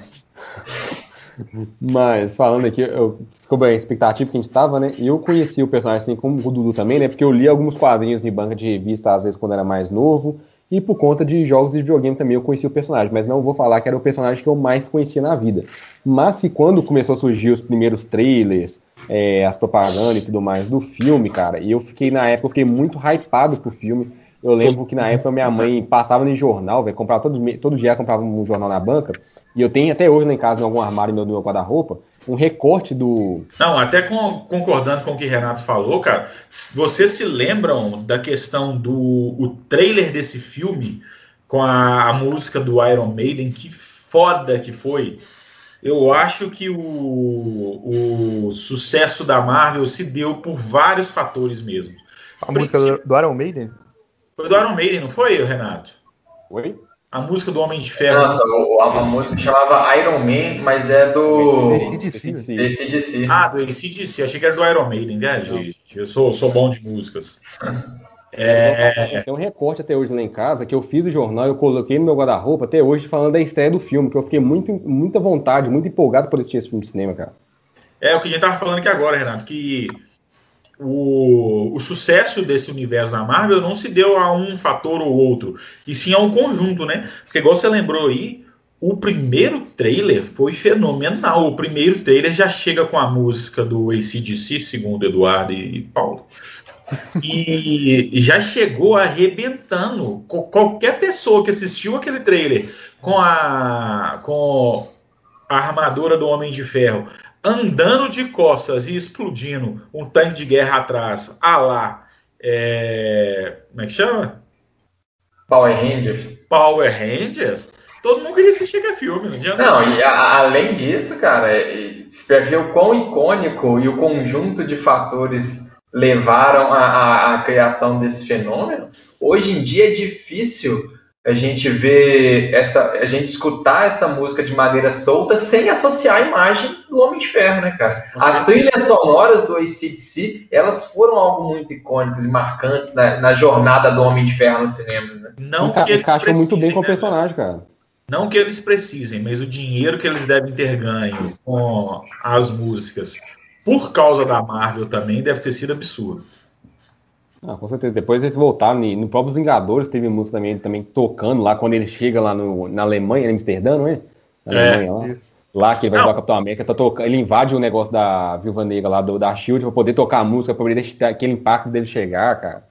Mas falando aqui, eu a expectativa que a gente tava, né? Eu conheci o personagem assim como o Dudu também, né? Porque eu li alguns quadrinhos de banca de revista, às vezes, quando era mais novo. E por conta de jogos de videogame também eu conheci o personagem, mas não vou falar que era o personagem que eu mais conhecia na vida. Mas se quando começou a surgir os primeiros trailers, é, as propagandas e tudo mais do filme, cara, e eu fiquei na época, eu fiquei muito hypado pro filme. Eu lembro que na época minha mãe passava no jornal, velho, comprava todo, todo dia comprava um jornal na banca, e eu tenho até hoje lá em casa, em algum armário meu, do meu guarda-roupa, um recorte do. Não, até com, concordando com o que o Renato falou, cara, vocês se lembram da questão do o trailer desse filme com a, a música do Iron Maiden? Que foda que foi! Eu acho que o, o sucesso da Marvel se deu por vários fatores mesmo. A música do, do Iron Maiden? Foi do Iron Maiden, não foi, Renato? Oi? A música do Homem de Ferro. Nossa, a, a música chamava Iron Man, mas é do. ACDC. Ah, do ACDC. Achei que era do Iron Maiden, né, gente? Eu sou, sou bom de músicas. É... Tem um recorte até hoje lá em casa que eu fiz o jornal, eu coloquei no meu guarda-roupa até hoje falando da estreia do filme, que eu fiquei muito, muita vontade, muito empolgado por assistir esse filme de cinema, cara. É o que a gente tava falando aqui agora, Renato, que o, o sucesso desse universo da Marvel não se deu a um fator ou outro, e sim a um conjunto, né? Porque, igual você lembrou aí, o primeiro trailer foi fenomenal. O primeiro trailer já chega com a música do ACDC, segundo Eduardo e Paulo. E já chegou arrebentando. Qualquer pessoa que assistiu aquele trailer com a, com a armadura do Homem de Ferro andando de costas e explodindo um tanque de guerra atrás, a lá, é... como é que chama? Power Rangers. Power Rangers? Todo mundo queria assistir aquele filme, não adianta. Não, e a, além disso, cara, para ver o quão icônico e o conjunto de fatores levaram à criação desse fenômeno, hoje em dia é difícil a gente ver essa, a gente escutar essa música de maneira solta sem associar a imagem do Homem de Ferro, né, cara? As trilhas sonoras do ACDC, elas foram algo muito icônicas e marcantes na, na jornada do Homem de Ferro nos cinemas, né? Não Enca, que eles encaixam muito bem com o né, personagem, cara. Não que eles precisem, mas o dinheiro que eles devem ter ganho com as músicas por causa da Marvel também deve ter sido absurdo. Ah, com certeza. Depois eles voltaram, no próprio Vingadores teve música também, também tocando lá, quando ele chega lá no, na Alemanha, em Amsterdã, não é? Na é, Alemanha lá. Isso. Lá que ele vai jogar Capitão América, tá tocando, ele invade o negócio da Viúva Negra lá, do, da SHIELD, pra poder tocar a música, pra poder deixar aquele impacto dele chegar, cara.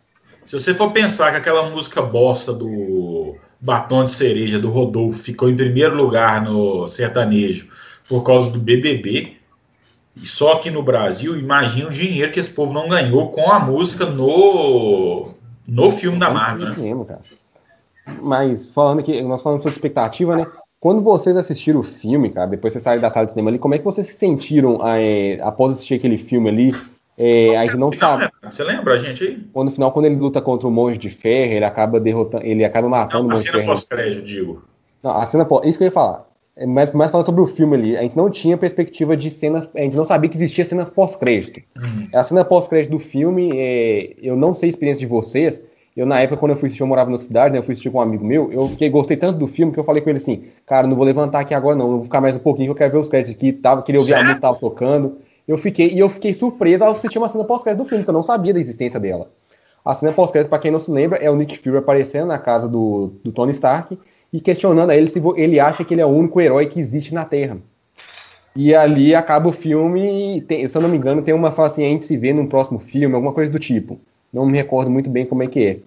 Se você for pensar que aquela música bosta do Batom de Cereja, do Rodolfo, ficou em primeiro lugar no sertanejo por causa do BBB, e só aqui no Brasil, imagina o dinheiro que esse povo não ganhou com a música no, no filme da Marvel. Né? Cinema, cara. Mas falando que nós falamos sobre expectativa, né? Quando vocês assistiram o filme, cara, depois vocês saíram da sala de cinema ali, como é que vocês se sentiram é, após assistir aquele filme ali? É, a gente não sabe. Né? Você lembra a gente aí? Quando, no final, quando ele luta contra o monge de ferro, ele acaba derrotando, ele acaba matando não, o monge de ferro. A cena pós-crédito, digo. Não, a cena pós, isso que eu ia falar. É mais, mais falando sobre o filme ali, a gente não tinha perspectiva de cenas, a gente não sabia que existia cena pós-crédito. Uhum. A cena pós-crédito do filme, é, eu não sei a experiência de vocês, eu, na época, quando eu fui assistir, eu morava na cidade, né? Eu fui assistir com um amigo meu. Eu fiquei, gostei tanto do filme que eu falei com ele assim: Cara, não vou levantar aqui agora, não. Eu vou ficar mais um pouquinho, que eu quero ver os créditos aqui. Tava, queria ouvir a música tava tocando. Eu fiquei, e eu fiquei surpreso ao assistir uma cena pós-crédito do filme, que eu não sabia da existência dela. A cena pós-crédito, pra quem não se lembra, é o Nick Fury aparecendo na casa do, do Tony Stark e questionando a ele se ele acha que ele é o único herói que existe na Terra. E ali acaba o filme, tem, se eu não me engano, tem uma fala assim, a gente se vê num próximo filme, alguma coisa do tipo. Não me recordo muito bem como é que é.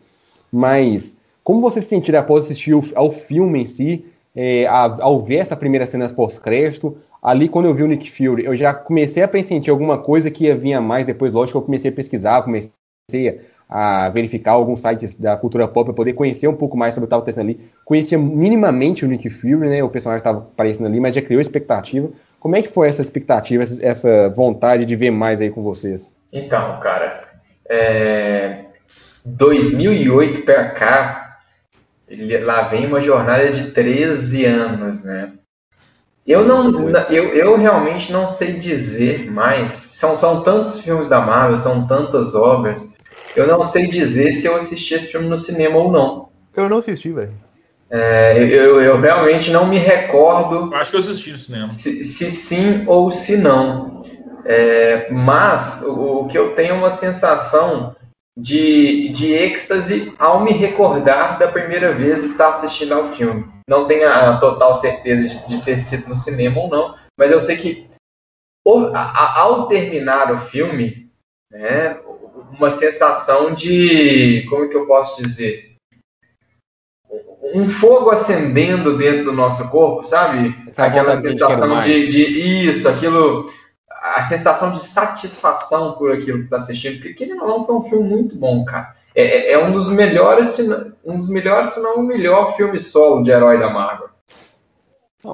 Mas como você se sentiu após assistir ao filme em si, é, ao ver essa primeira cena pós-crédito, ali quando eu vi o Nick Fury, eu já comecei a pressentir alguma coisa que ia vir a mais depois, lógico, eu comecei a pesquisar, comecei a verificar alguns sites da cultura pop para poder conhecer um pouco mais sobre o que estava acontecendo ali. Conhecia minimamente o Nick Fury, né? O personagem estava aparecendo ali, mas já criou expectativa. Como é que foi essa expectativa, essa vontade de ver mais aí com vocês? Então, cara, é... 2008 para cá, lá vem uma jornada de 13 anos, né? Eu não, eu, eu realmente não sei dizer mais. São, são tantos filmes da Marvel, são tantas obras. Eu não sei dizer se eu assisti esse filme no cinema ou não. Eu não assisti, velho. É, eu, eu realmente não me recordo. Acho que eu assisti no cinema. Se, se sim ou se não. É, mas o, o, que eu tenho é uma sensação de, de êxtase ao me recordar da primeira vez estar assistindo ao filme. Não tenho a total certeza de, de ter sido no cinema ou não, mas eu sei que ao terminar o filme, né, uma sensação de, como é que eu posso dizer, um fogo acendendo dentro do nosso corpo, sabe? Aquela sensação de, de isso, aquilo a sensação de satisfação por aquilo que está assistindo, porque ou não, foi um filme muito bom, cara. É, é, é um dos melhores, um dos melhores, se não o melhor filme solo de herói da Marvel.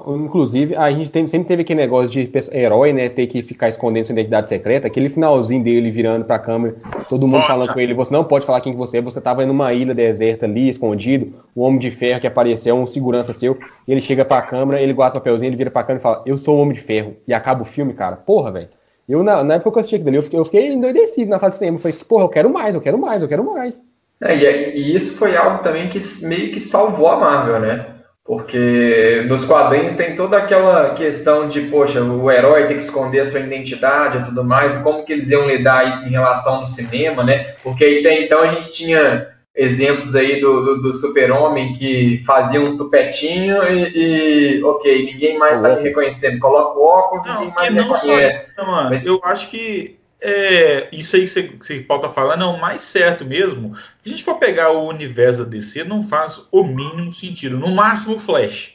Inclusive, a gente tem, sempre teve aquele negócio de herói, né? Ter que ficar escondendo sua identidade secreta. Aquele finalzinho dele virando pra câmera, todo mundo falando com ele: você não pode falar quem que você é. Você tava em uma ilha deserta ali, escondido. O Homem de Ferro que apareceu, um segurança seu. ele chega pra câmera, ele guarda o papelzinho, ele vira pra câmera e fala: Eu sou o Homem de Ferro. E acaba o filme, cara. Porra, velho. Eu, na, na, época que eu assisti aquilo eu fiquei, eu fiquei endoidecido na sala de cinema. Eu falei: Porra, eu quero mais, eu quero mais, eu quero mais. É, e, e isso foi algo também que meio que salvou a Marvel, né? Porque nos quadrinhos tem toda aquela questão de, poxa, o herói tem que esconder a sua identidade e tudo mais, e como que eles iam lidar isso em relação no cinema, né? Porque até então a gente tinha exemplos aí do, do, do super-homem que fazia um tupetinho e, e ok, ninguém mais está me reconhecendo. Coloca o óculos, não, ninguém mais me reconhece. Isso, mano. Mas, eu acho que é, isso aí que você, você pode estar falando é o mais certo mesmo. Se a gente for pegar o universo da DC, não faz o mínimo sentido. No máximo, Flash.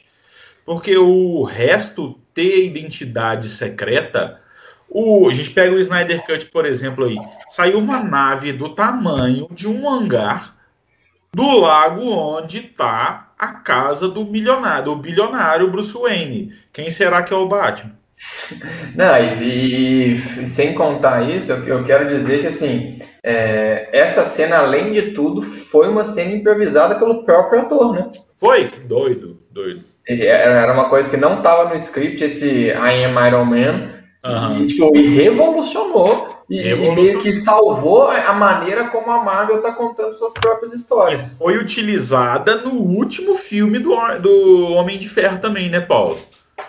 Porque o resto ter identidade secreta. O, a gente pega o Snyder Cut, por exemplo, aí. Saiu uma nave do tamanho de um hangar do lago onde está a casa do milionário, do bilionário Bruce Wayne. Quem será que é o Batman? Não, e, e, sem contar isso, eu, eu quero dizer que assim, é, essa cena, além de tudo, foi uma cena improvisada pelo próprio ator, né? Foi, que doido, doido. Era uma coisa que não estava no script, esse I Am Iron Man, uhum. e, tipo, e revolucionou, e, revolucionou. e, meio que salvou a maneira como a Marvel está contando suas próprias histórias. E foi utilizada no último filme do, do Homem de Ferro também, né, Paulo?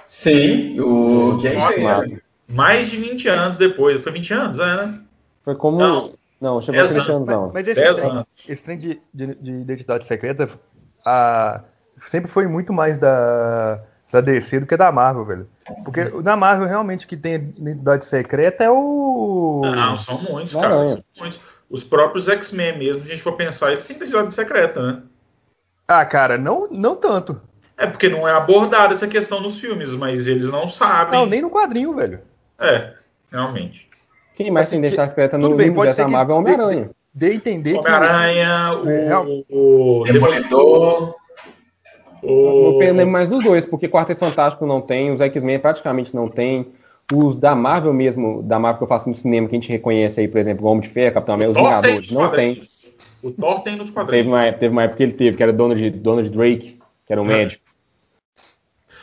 Sim, o quem Nossa, Mais de 20 anos depois. Foi 20 anos, é, né? Foi como. Não, não chegou a 20 anos, não. Mas, mas esse, trem, esse trem de, de, de, identidade secreta a, sempre foi muito mais da, da DC do que da Marvel, velho. Porque na Marvel, realmente, o que tem identidade secreta é o. Não, são muitos, cara. São muitos. os próprios X-Men mesmo, se a gente for pensar, eles têm identidade secreta, né? Ah, cara, não, não tanto. É porque não é abordada essa questão nos filmes, mas eles não sabem. Não, nem no quadrinho, velho. É, realmente. Quem mais tem identidade secreta no, no universo Marvel é o Homem-Aranha. Dê entender Homem-Aranha, que... o, Demolidor. O... Eu lembro mais dos dois, porque Quarteto Fantástico não tem, os X-Men praticamente não tem. Os da Marvel mesmo, da Marvel que eu faço no cinema, que a gente reconhece aí, por exemplo, o Homem de Ferro, Capitão América, os Vingadores, não tem. O Thor tem nos quadrinhos. Teve uma, teve uma época que ele teve, que era Donald, Donald Drake, que era um é. médico.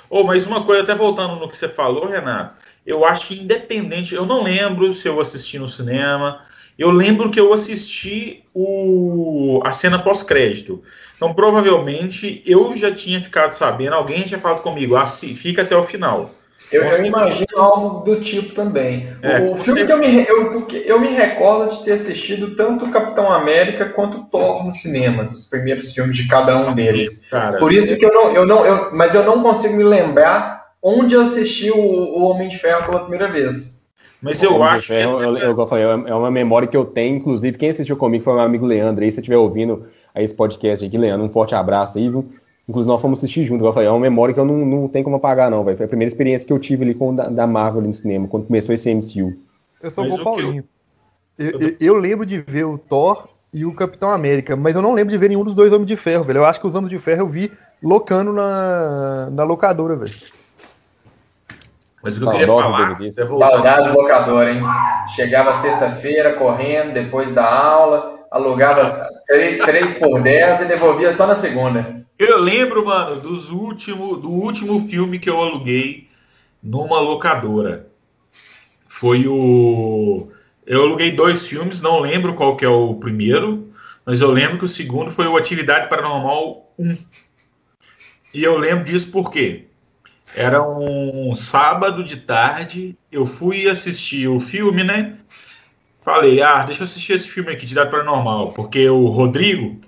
Oh, mas uma coisa, até voltando no que você falou, Renato, eu acho que independente, eu não lembro se eu assisti no cinema, eu lembro que eu assisti o, a cena pós-crédito. Então, provavelmente, eu já tinha ficado sabendo, alguém tinha falado comigo, ah, fica até o final. Eu já imagino algo do tipo também. É, o filme você... que eu me, eu, eu me recordo de ter assistido tanto Capitão América quanto Thor nos cinemas, os primeiros filmes de cada um deles. Cara, Por isso que eu não, eu não, eu, mas eu não consigo me lembrar onde eu assisti o, o Homem de Ferro pela primeira vez. Mas eu acho Ferro, que... Eu, eu, eu, falei, é uma memória que eu tenho, inclusive quem assistiu comigo foi meu amigo Leandro, aí se você estiver ouvindo aí esse podcast aqui, Leandro, um forte abraço aí, viu? Inclusive, nós fomos assistir junto. Eu falei, é uma memória que eu não, não tenho como apagar, não, velho. Foi a primeira experiência que eu tive ali com da, da Marvel ali no cinema, quando começou esse MCU. Eu sou o Paulinho. Eu, eu, eu, lembro de ver o Thor e o Capitão América, mas eu não lembro de ver nenhum dos dois Homens de Ferro, velho. Eu acho que os Homens de Ferro eu vi locando na, na locadora, velho. Mas o que eu queria falar... Saudade do locador, hein? Chegava sexta-feira correndo, depois da aula, alugava 3, 3 por 10 e devolvia só na segunda. Eu lembro, mano, dos último, do último filme que eu aluguei numa locadora. Foi o. Eu aluguei dois filmes, não lembro qual que é o primeiro, mas eu lembro que o segundo foi o Atividade Paranormal 1. E eu lembro disso porque era um sábado de tarde, eu fui assistir o filme, né? Falei, ah, deixa eu assistir esse filme aqui, Atividade Paranormal, porque o Rodrigo,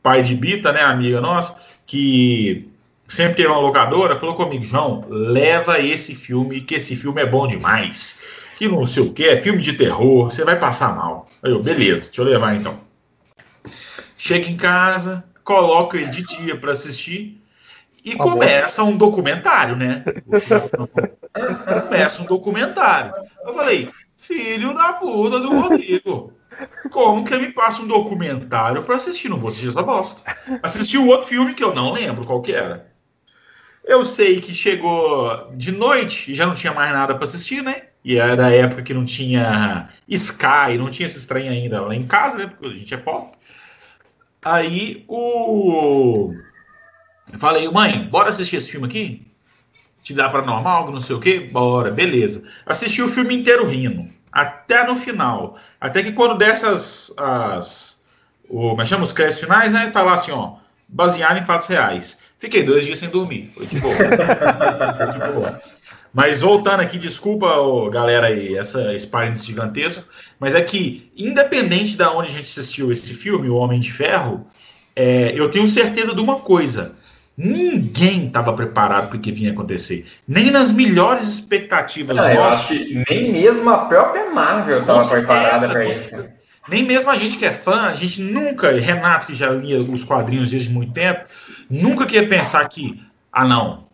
pai de Bita, né, amiga nossa, que sempre teve uma locadora, falou comigo, João, leva esse filme, que esse filme é bom demais. Que não sei o que, é filme de terror, você vai passar mal. Aí eu, beleza, deixa eu levar então. Chega em casa, coloco ele de dia para assistir e tá começa um documentário, né? começa um documentário. Eu falei, filho da puta do Rodrigo. Como que me passa um documentário para assistir? Não vou assistir essa bosta. Assisti o outro filme que eu não lembro qual que era. Eu sei que chegou de noite e já não tinha mais nada para assistir, né? E era a época que não tinha Sky, não tinha esse trem ainda lá em casa, né? Porque a gente é pop. Aí o. Eu falei, mãe, bora assistir esse filme aqui? Te dá para normal, não sei o quê? Bora, beleza. Assisti o filme inteiro rindo até no final. Até que quando dessas as, o, mas é chama os créditos finais, né? Tá lá assim, ó, baseado em fatos reais. Fiquei dois dias sem dormir. Foi de boa. Foi de boa. Mas voltando aqui, desculpa, galera aí, essa esse gigantesco, mas é que, independente da onde a gente assistiu esse filme, O Homem de Ferro, é, eu tenho certeza de uma coisa. Ninguém estava preparado para o que vinha acontecer. Nem nas melhores expectativas nossas. Eu acho que nem mesmo a própria Marvel estava preparada para isso. Nem mesmo a gente que é fã, a gente nunca, Renato, que já lia os quadrinhos desde muito tempo, nunca queria pensar que, ah, não,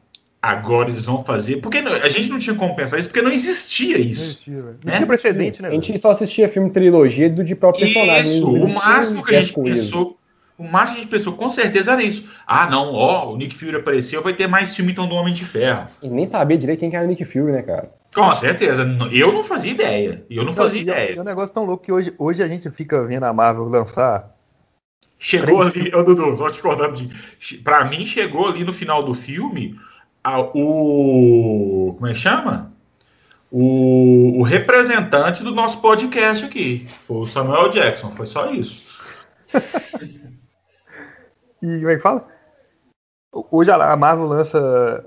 agora eles vão fazer. Porque a gente não tinha como pensar isso, porque não existia isso. Não, existia, né? não tinha precedente, né? A gente só assistia filme trilogia do de próprio personagem. Isso, o máximo que a gente pensou o máximo que a gente pensou, com certeza era isso. Ah, não, ó, o Nick Fury apareceu, vai ter mais filme então do Homem de Ferro. E nem sabia direito quem que era o Nick Fury, né, cara? Com certeza. Eu não fazia ideia. Eu não fazia então, ideia. É um negócio tão louco que hoje, hoje a gente fica vendo a Marvel lançar. Chegou ali, ô Dudu, só te cortar Pra mim, chegou ali no final do filme a, o. Como é que chama? O, o representante do nosso podcast aqui. Foi o Samuel Jackson, foi só isso. E como é que fala? Hoje a Marvel lança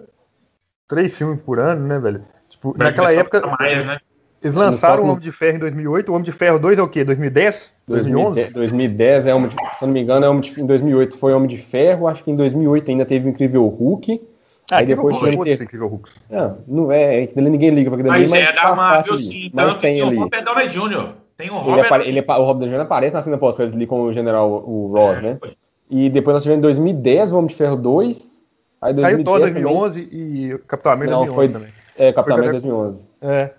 três filmes por ano, né, velho? Tipo, naquela época. Mais, né? Eles lançaram o Homem de Ferro em 2008. O Homem de Ferro 2 é o quê? 2010? 2011? 2010 é Homem de, se não me engano, é Homem de, em 2008 foi Homem de Ferro. Acho que em 2008 ainda teve o Incrível Hulk. Ah, aí depois tinha ter... Incrível Hulk. Não, não é, é ninguém liga para aquele Mas é da Marvel sim, tanto que tem o Robert Downey Jr. Tem o Ele, Robert. apare- ele, o Robert Downey Jr. aparece na cena pós-crédito ali com o general o Ross, É, né? foi. E depois nós tivemos em 2010 o Homem de Ferro 2. Aí Saiu Thor 2010 também, 2011 e Capitão América Não, 2011 foi- também. É, Capitão América 2011. É.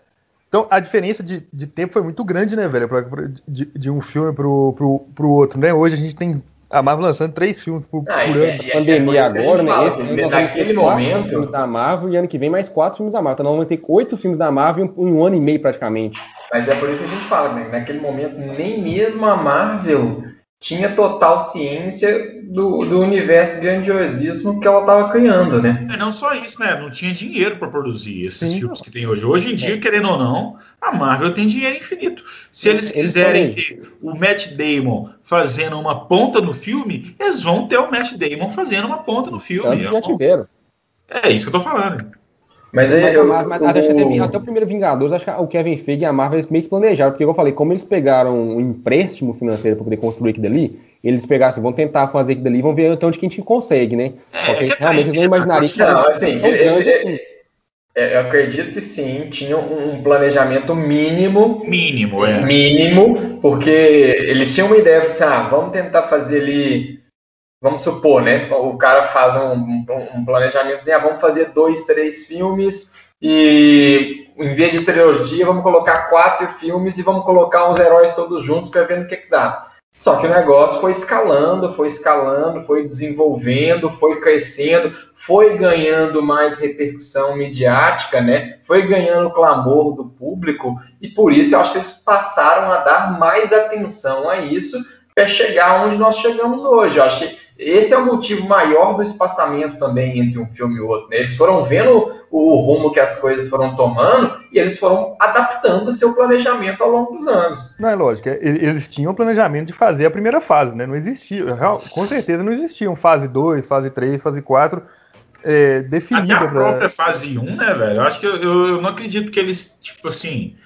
Então a diferença de, de tempo foi muito grande, né, velho? pra- pra- de, de um filme pro, pro, pro outro, né? Hoje a gente tem a Marvel lançando três filmes por, Ah, por e- ano. Pandemia é por isso que a agora, né? fala, Esse ano nós vamos naquele ter quatro momento. filmes da Marvel e ano que vem mais quatro filmes da Marvel. Então nós vamos ter oito filmes da Marvel em um, em um ano e meio praticamente. Mas é por isso que a gente fala, né? naquele momento nem mesmo a Marvel tinha total ciência do, do universo grandiosíssimo que ela estava criando, né? É, não só isso, né? Não tinha dinheiro para produzir esses Sim. filmes que tem hoje. Hoje em dia, querendo ou não, a Marvel tem dinheiro infinito. Se eles Eles quiserem ter o Matt Damon fazendo uma ponta no filme, eles vão ter o Matt Damon fazendo uma ponta no Tanto filme. que já tiveram. É isso que eu tô falando. Mas aí Mas, a eu, Marvel- mas acho que até, até o primeiro Vingadores, acho que o Kevin Feige e a Marvel eles meio que planejaram, porque como eu falei, como eles pegaram um empréstimo financeiro para poder construir aquilo dali, eles pegaram assim, vão tentar fazer aquilo dali e vão ver até onde que a gente consegue, né? Só que É, que realmente eles não imaginariam que Não, assim, tão ele- grande ele- assim. é, eu acredito que sim, tinha um um planejamento mínimo Mínimo, é. mínimo, porque eles tinham uma ideia, assim, ah, vamos tentar fazer ali, vamos supor, né? O cara faz um, um- planejamento, assim, ah, vamos fazer dois, três filmes e em vez de trilogia, vamos colocar quatro filmes e vamos colocar uns heróis todos juntos para ver no que, que dá. Só que o negócio foi escalando, foi escalando, foi desenvolvendo, foi crescendo, foi ganhando mais repercussão midiática, né? Foi ganhando clamor do público e por isso eu acho que eles passaram a dar mais atenção a isso para chegar onde nós chegamos hoje. Eu acho que esse é o motivo maior do espaçamento também entre um filme e outro. né? Eles foram vendo o rumo que as coisas foram tomando e eles foram adaptando o seu planejamento ao longo dos anos. Não é lógico, é, ele- eles tinham o planejamento de fazer a primeira fase, né? Não existia, real- com certeza não existiam fase 2, fase 3, fase 4 é, Até definida a própria pra... fase 1, né, velho? Eu acho que eu, eu- eu não acredito que eles, tipo assim,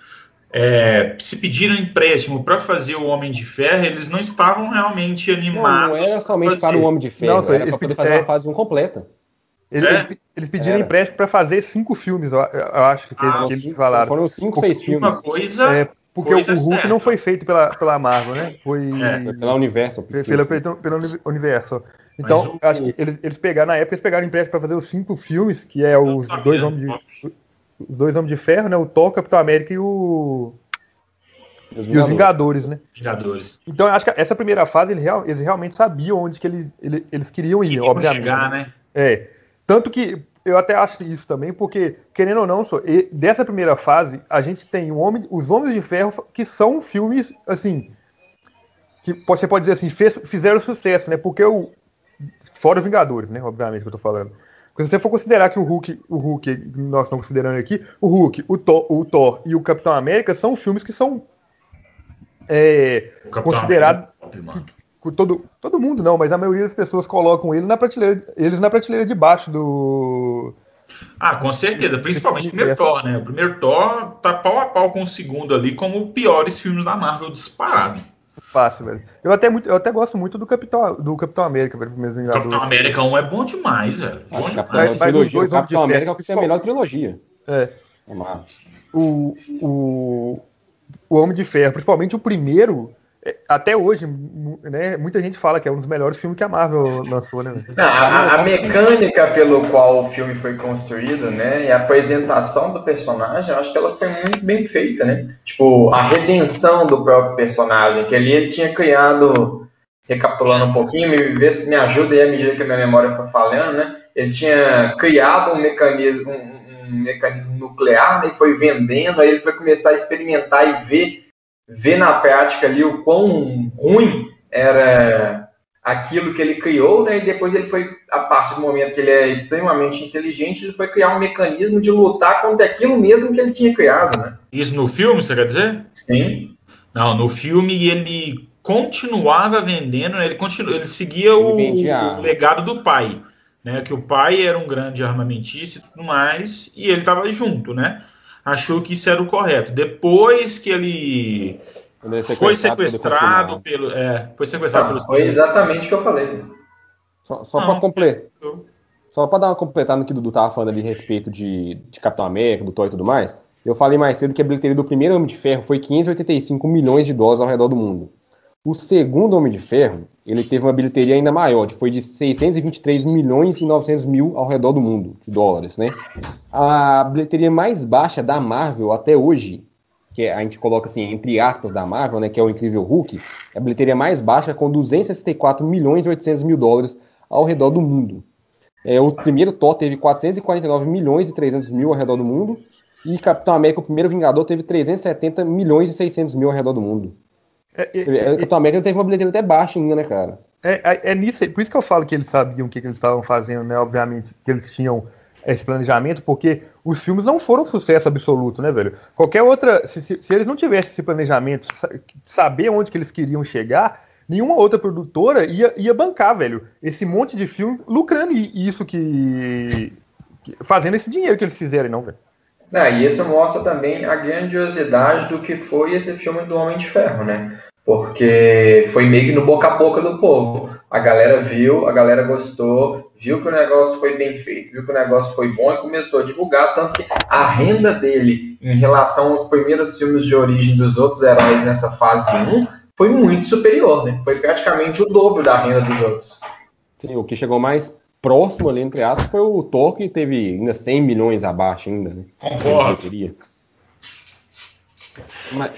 é, se pediram empréstimo para fazer o Homem de Ferro, eles não estavam realmente Não, animados. não era somente para fazer. o Homem de Ferro, Não, só era eles para poder pedi- fazer é- uma fase 1 completa. Eles, É? eles- eles pediram Era. empréstimo pra fazer cinco filmes, eu, eu acho que, Ah, que eles Cinco- falaram. Foram cinco, seis filmes. Uma coisa. É, porque o, coisa o Hulk certa. não foi feito pela, pela Marvel, né? Foi, É, Foi pela Universal. foi pela, pela, pela Uni- Universal. Então, o- acho que eles, eles pegaram, na época, eles pegaram empréstimo pra fazer os cinco filmes, que é os sabia, dois homens de, os dois homens de ferro, né? O Thor, Capitão América e o. Os E os Vingadores, né? Vingadores. Então, eu acho que essa primeira fase, eles, real- eles realmente sabiam onde que eles, eles, eles queriam ir, Queriam obviamente. chegar, né? É. Tanto que eu até acho isso também, porque, querendo ou não, só, e- dessa primeira fase, a gente tem o homem, os Homens de Ferro, que são filmes, assim, que você pode dizer assim, fez- fizeram sucesso, né? Porque o. Fora os Vingadores, né? Obviamente que eu tô falando. Porque se você for considerar que o Hulk, o Hulk, nós estamos considerando aqui, o Hulk, o Thor, o Thor e o Capitão América são filmes que são é, O Capitão considerado América, mano. que todo, todo mundo não, mas a maioria das pessoas colocam ele na prateleira, eles na prateleira de baixo do. Ah, com certeza. Principalmente o primeiro. Thor, né? O primeiro Thor tá pau a pau com o segundo ali como piores filmes da Marvel disparado. Fácil, velho. Eu até, muito, eu até gosto muito do Capitão, do Capitão América, velho. Capitão América 1 é bom demais, velho. Bom demais. Mas- mas os trilogia dois do Capitão América é a melhor trilogia. É. É. O, o, o Homem de Ferro, principalmente o primeiro, é, até hoje, né, muita gente fala que é um dos melhores filmes que a Marvel lançou, né? Não, a- a mecânica pelo qual o filme foi construído, né, e a apresentação do personagem, eu acho que ela foi muito bem feita, né? Tipo, a redenção do próprio personagem, que ali ele tinha criado, recapitulando um pouquinho, me, vê se me ajuda aí à medida que a minha memória foi falhando, né? Ele tinha criado um mecanismo, um, um mecanismo nuclear, né, e foi vendendo, aí ele foi começar a experimentar e ver, ver na prática ali o quão ruim era aquilo que ele criou, né? E depois ele foi, a partir do momento que ele é extremamente inteligente, ele foi criar um mecanismo de lutar contra aquilo mesmo que ele tinha criado, né? Isso no filme, você quer dizer? Sim. Não, no filme ele continuava vendendo, né? ele, continu... ele seguia o, vendia o legado do pai, né? Que o pai era um grande armamentista e tudo mais, e ele estava junto, né? Achou que isso era o correto. Depois que ele ele é foi sequestrado, sequestrado pelo, é, foi sequestrado Então, pelos foi exatamente o que eu falei. Só, só para completar. Só para dar uma completada no que o Dudu tava falando ali a respeito de, de Capitão América, do Thor e tudo mais. Eu falei mais cedo que a bilheteria do primeiro Homem de Ferro foi 585 milhões de dólares ao redor do mundo. O segundo Homem de Ferro, ele teve uma bilheteria ainda maior, que foi de 623 milhões e 900 mil ao redor do mundo, de dólares, né? A bilheteria mais baixa da Marvel até hoje, que a gente coloca assim, entre aspas, da Marvel, né, que é o Incrível Hulk, é a bilheteria mais baixa com 264 milhões e 800 mil dólares ao redor do mundo. É, o primeiro Thor teve 449 milhões e 300 mil ao redor do mundo, e Capitão América, o primeiro Vingador, teve 370 milhões e 600 mil ao redor do mundo. É, é, é, Capitão América teve uma bilheteria até baixa ainda, né, cara? É, é, é nisso, por isso que eu falo que eles sabiam o que, que eles estavam fazendo, né? Obviamente, que eles tinham esse planejamento, porque os filmes não foram um sucesso absoluto, né, velho? Qualquer outra. Se, se, se, eles não tivessem esse planejamento, saber onde que eles queriam chegar, nenhuma outra produtora ia, ia bancar, velho, esse monte de filme lucrando isso que. fazendo esse dinheiro que eles fizeram, não, velho. É, e isso mostra também a grandiosidade do que foi esse filme do Homem de Ferro, né? Porque foi meio que no boca a boca do povo. A galera viu, a galera gostou, viu que o negócio foi bem feito, viu que o negócio foi bom e começou a divulgar. Tanto que a renda dele em relação aos primeiros filmes de origem dos outros heróis nessa fase 1 foi muito superior, né? Foi praticamente o dobro da renda dos outros. Sim, o que chegou mais próximo ali, entre aspas, foi o Thor, que teve ainda 100 milhões abaixo ainda, né? Concordo. Mas,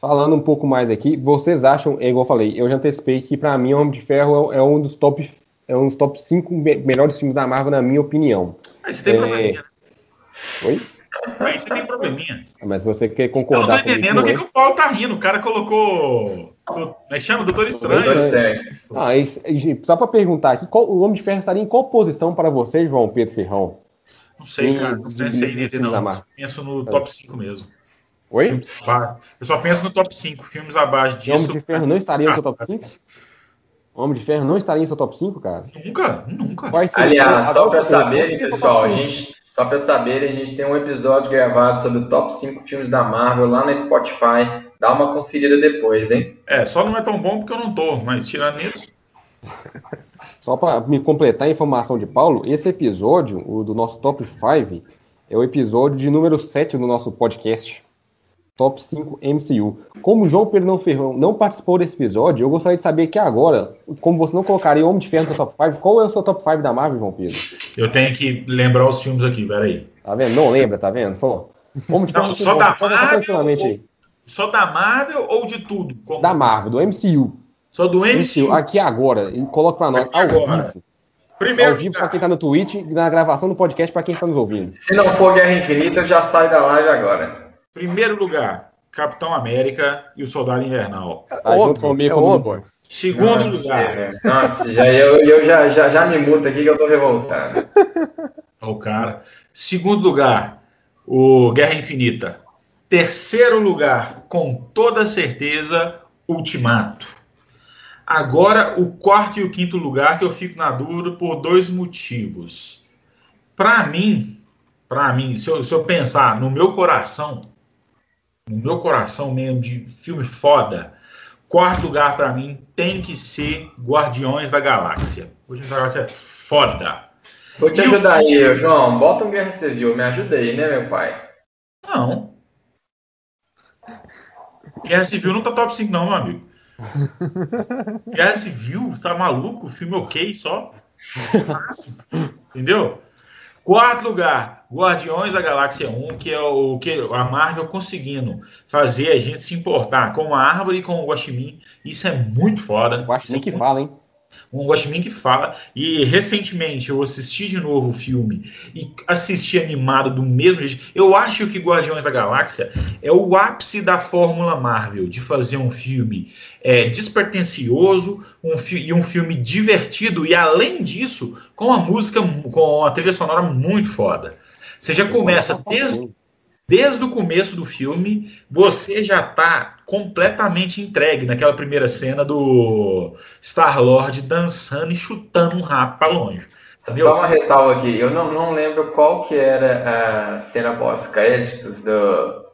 falando um pouco mais aqui, vocês acham, é igual eu falei, eu já antecipei que para mim Homem de Ferro é, é, um dos top é um dos top 5 melhores filmes da Marvel, na minha opinião. Mas você tem é... probleminha. Oi? Aí você tem probleminha. Mas você quer concordar Eu tô entendendo o que, que o Paulo tá rindo. O cara colocou como é chama? Doutor Estranho. Ah, só para perguntar aqui, qual, o Homem de Ferro estaria em qual posição para você, João Pedro Ferrão? Não sei, cara. Não pensei nele, não. Penso no top 5 mesmo. Oi? Eu só penso no top 5. Filmes abaixo disso. Homem de Ferro não estaria no seu top 5? O Homem de Ferro não estaria em seu top 5, cara? Nunca, nunca. Aliás, só para saber, pessoal, a gente, só para saber, a gente tem um episódio gravado sobre o top 5 filmes da Marvel lá no Spotify. Dá uma conferida depois, hein? É, só não é tão bom porque eu não tô, mas tirando isso. Só para me completar a informação de Paulo, esse episódio, o do nosso top 5, é o episódio de número 7 do nosso podcast. Top 5 MCU. Como o João Pedro não, Ferrão não participou desse episódio, eu gostaria de saber que agora, como você não colocaria Homem de Ferro no seu top 5, qual é o seu top 5 da Marvel, João Pedro? Eu tenho que lembrar os filmes aqui, peraí. Tá vendo? Não lembra, tá vendo? Só. Homem de Ferro, não, só da Marvel, ou, só da Marvel ou de tudo? Como... Da Marvel, do MCU. Só do MCU? Aqui agora, coloca pra nós, Aqui ao agora. vivo. Primeiro ao vivo para quem tá no Twitch, na gravação do podcast para quem tá nos ouvindo. Se não for Guerra Infinita, já sai da live agora. Primeiro lugar, Capitão América e o Soldado Invernal. Tá junto comigo, é óbvio. Segundo Nossa, lugar. É. Nossa, já, eu, eu já, já, já me muto aqui que eu tô revoltado. O cara. Segundo lugar, o Guerra Infinita. Terceiro lugar, com toda certeza, Ultimato. Agora, o quarto e o quinto lugar que eu fico na dúvida por dois motivos. Para mim, para mim, se eu, se eu pensar no meu coração, no meu coração mesmo de filme foda, quarto lugar para mim tem que ser Guardiões da Galáxia. Hoje a Galáxia é foda. Vou te e ajudar o... aí, João. Bota um Guerra Civil, me ajuda aí, né, meu pai? Não. Guerra Civil não tá top 5, não, meu amigo. Guerra Civil, você tá maluco? O filme é ok só. Entendeu? Quarto lugar, Guardiões da Galáxia 1, que é o que a Marvel conseguindo fazer a gente se importar com a árvore e com o Guaxinim. Isso é muito foda. O Guaxinim que fala, hein? um Watchmen que fala. E recentemente eu assisti de novo o filme e assisti animado do mesmo jeito. Eu acho que Guardiões da Galáxia é o ápice da fórmula Marvel de fazer um filme é, despretensioso um e um filme divertido e além disso com a música, com a trilha sonora muito foda. Você já começa desde Desde o começo do filme, você já está completamente entregue naquela primeira cena do Star-Lord dançando e chutando um rato para longe. Entendeu? Só uma ressalva aqui, eu não, não lembro qual que era a cena pós-créditos do,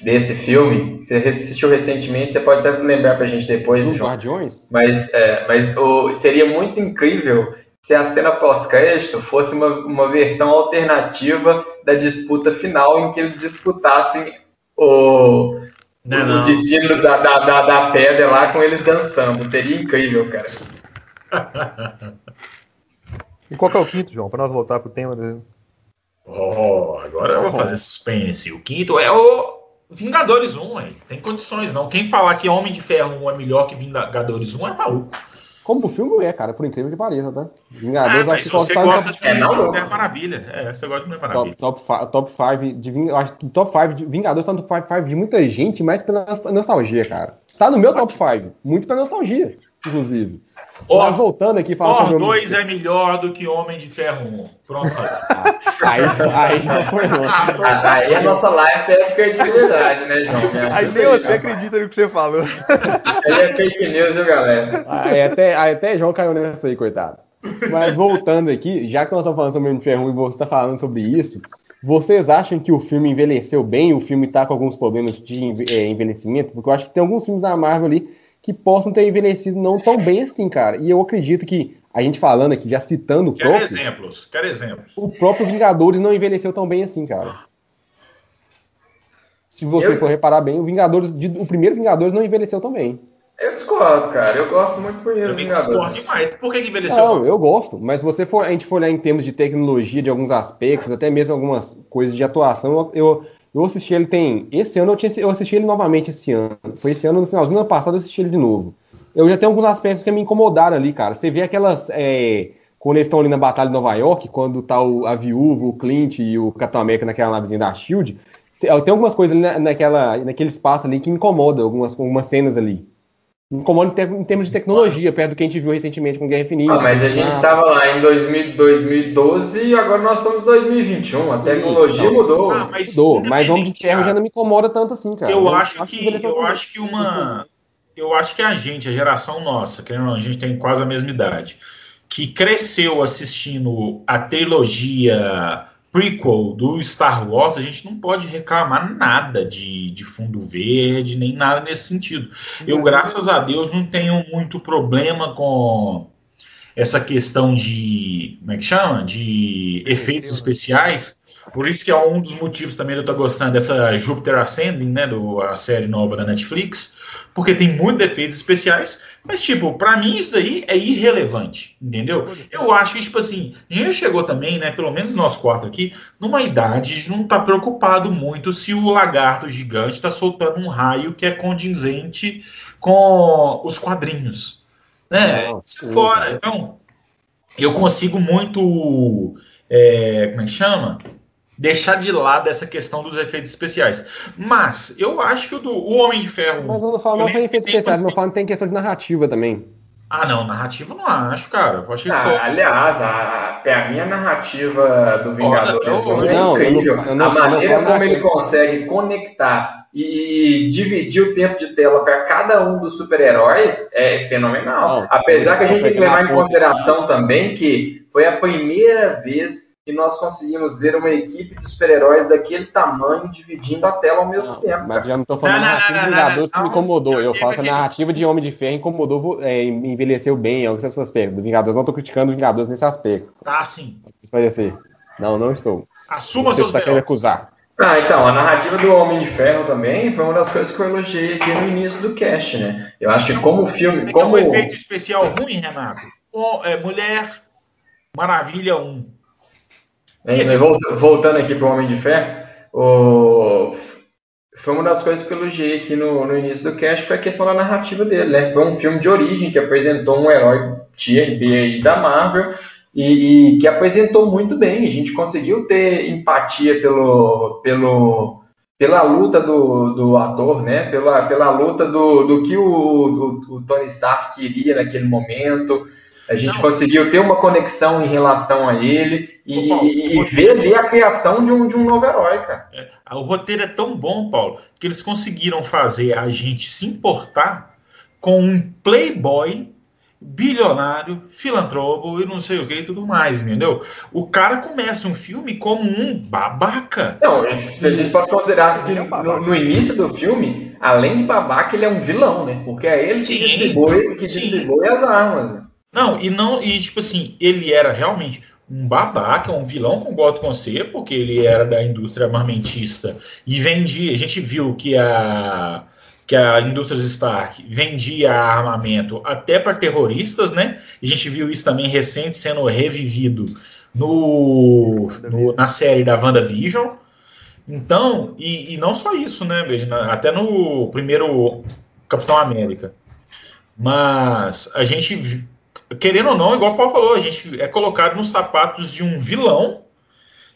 desse filme. Você assistiu recentemente, você pode até lembrar para a gente depois. Dos Guardiões? Mas, é, mas o, seria muito incrível se a cena pós-crédito fosse uma, uma versão alternativa da disputa final em que eles disputassem o, não, não. o destino da, da, da, da, pedra lá com eles dançando. Seria incrível, cara. e qual que é o quinto, João? Para nós voltar pro tema. Do... Oh, agora eu vou fazer suspense. O quinto é o Vingadores 1, aí. Tem condições, não. Quem falar que Homem de Ferro 1 é melhor que Vingadores 1 é maluco. Como o filme é, cara, por incrível que pareça, tá? Vingadores, ah, acho que você gosta de é, Mulher Maravilha. É, você gosta de Mulher Maravilha. Top 5 top, de Ving... acho que top 5 de Vingadores tá no top 5 de muita gente, mais pela nostalgia, cara. Tá no meu top 5, muito pela nostalgia, inclusive. Mas voltando aqui, falar Thor 2 é melhor do que Homem de Ferro 1. Pronto. aí, aí já foi longe. Aí a nossa live perde credibilidade, né, João? Aí nem você acredita no que você falou. Aí é fake news, viu, galera? Aí até, aí até João caiu nessa aí, coitado. Mas voltando aqui, já que nós estamos falando sobre Homem de Ferro 1 e você está falando sobre isso, vocês acham que o filme envelheceu bem? O filme está com alguns problemas de é, envelhecimento? Porque eu acho que tem alguns filmes da Marvel ali que possam ter envelhecido não tão bem assim, cara. E eu acredito que a gente falando aqui, já citando o quero próprio... exemplos, quero exemplos. O próprio Vingadores não envelheceu tão bem assim, cara. Se você eu... for reparar bem, o Vingadores, o primeiro Vingadores não envelheceu tão bem. Eu discordo, cara. Eu gosto muito do primeiro Vingadores. Eu discordo demais. Por que, envelheceu? Não, eu gosto. Mas se você for, a gente for olhar em termos de tecnologia, de alguns aspectos, até mesmo algumas coisas de atuação, eu, eu assisti ele tem. Esse ano eu, tinha, eu assisti ele novamente esse ano. Foi esse ano, no finalzinho do ano passado, eu assisti ele de novo. Eu já tenho alguns aspectos que me incomodaram ali, cara. Você vê aquelas. É, quando eles estão ali na Batalha de Nova York, quando tá o, a viúva, o Clint e o Capitão América naquela navezinha da Shield. Tem algumas coisas ali na, naquela, naquele espaço ali que me incomodam, algumas, algumas cenas ali incomoda em termos de tecnologia, perto do que a gente viu recentemente com Guerra Infinita. Ah, mas a gente estava lá em 2000, 2012 e agora nós estamos em 2021. A tecnologia então, mudou. Ah, mas mudou, mas Homem de Ferro já não me incomoda tanto assim, cara. Eu, eu acho, acho, que, eu acho que uma. Eu acho que a gente, a geração nossa, que a gente tem quase a mesma idade, que cresceu assistindo a trilogia prequel do Star Wars, a gente não pode reclamar nada de, de fundo verde, nem nada nesse sentido. Eu, graças a Deus, não tenho muito problema com essa questão de. Como é que chama? De efeitos especiais. Por isso que é um dos motivos também de eu estar gostando dessa Jupiter Ascending, né? Do, a série nova da Netflix porque tem muitos defeitos especiais, mas, tipo, para mim isso aí é irrelevante, entendeu? Eu acho que, tipo assim, a gente chegou também, né, pelo menos nós quatro aqui, numa idade de não estar tá preocupado muito se o lagarto gigante está soltando um raio que é condizente com os quadrinhos, né? Fora, então, eu consigo muito, é, como é que chama? Deixar de lado essa questão dos efeitos especiais. Mas eu acho que o do o Homem de Ferro. Mas eu não falo não só efeitos especiais, não falo que tem questão de narrativa também. Ah, não, narrativa não acho, cara. Eu acho que ah, aliás, a, a minha narrativa do Vingadores não, é incrível. Não, não, a maneira como ele consegue conectar e dividir o tempo de tela para cada um dos super-heróis é fenomenal. Apesar que a gente tem que levar em consideração também que foi a primeira vez e nós conseguimos ver uma equipe de super-heróis daquele tamanho dividindo a tela ao mesmo não, tempo. Mas já não estou falando não, narrativa não, de Vingadores que me incomodou. Eu faço a narrativa de Homem de Ferro incomodou, é, envelheceu bem em alguns aspectos. Do Vingadores, não estou criticando os Vingadores nesse aspecto. Tá, sim. Parecer. Não, não estou. Assuma Você seus está querendo acusar. Ah, então, a narrativa do Homem de Ferro também foi uma das coisas que eu elogiei aqui no início do cast, né? Eu acho que como o filme. Como... É um efeito especial ruim, Renato. O, é, Mulher Maravilha 1 voltando aqui para o Homem de Ferro, o... foi uma das coisas que eu elogiei aqui no, no início do cast, foi a questão da narrativa dele, né? Foi um filme de origem que apresentou um herói tier B aí da Marvel e, e, que apresentou muito bem. A gente conseguiu ter empatia pelo, pelo, pela luta do, do ator, né? Pela, pela luta do, do que o, o Tony Stark queria naquele momento. A gente não. conseguiu ter uma conexão em relação a ele e, Paulo, e ver ali a criação de um, de um novo herói, cara. É, o roteiro é tão bom, Paulo, que eles conseguiram fazer a gente se importar com um playboy bilionário, filantropo e não sei o que e tudo mais, entendeu? O cara começa um filme como um babaca. Não, a gente pode considerar que no, no, início do filme, além de babaca, ele é um vilão, né? Porque é ele que distribui, que distribui as armas. Não, e não, e tipo assim, ele era realmente um babaca, um vilão, com você, porque ele era da indústria armamentista e vendia. A gente viu que a que a indústria Stark vendia armamento até para terroristas, né? A gente viu isso também recente sendo revivido no, no na série da WandaVision. Então, e, e não só isso, né, até no primeiro Capitão América. Mas a gente, querendo ou não, igual o Paulo falou, a gente é colocado nos sapatos de um vilão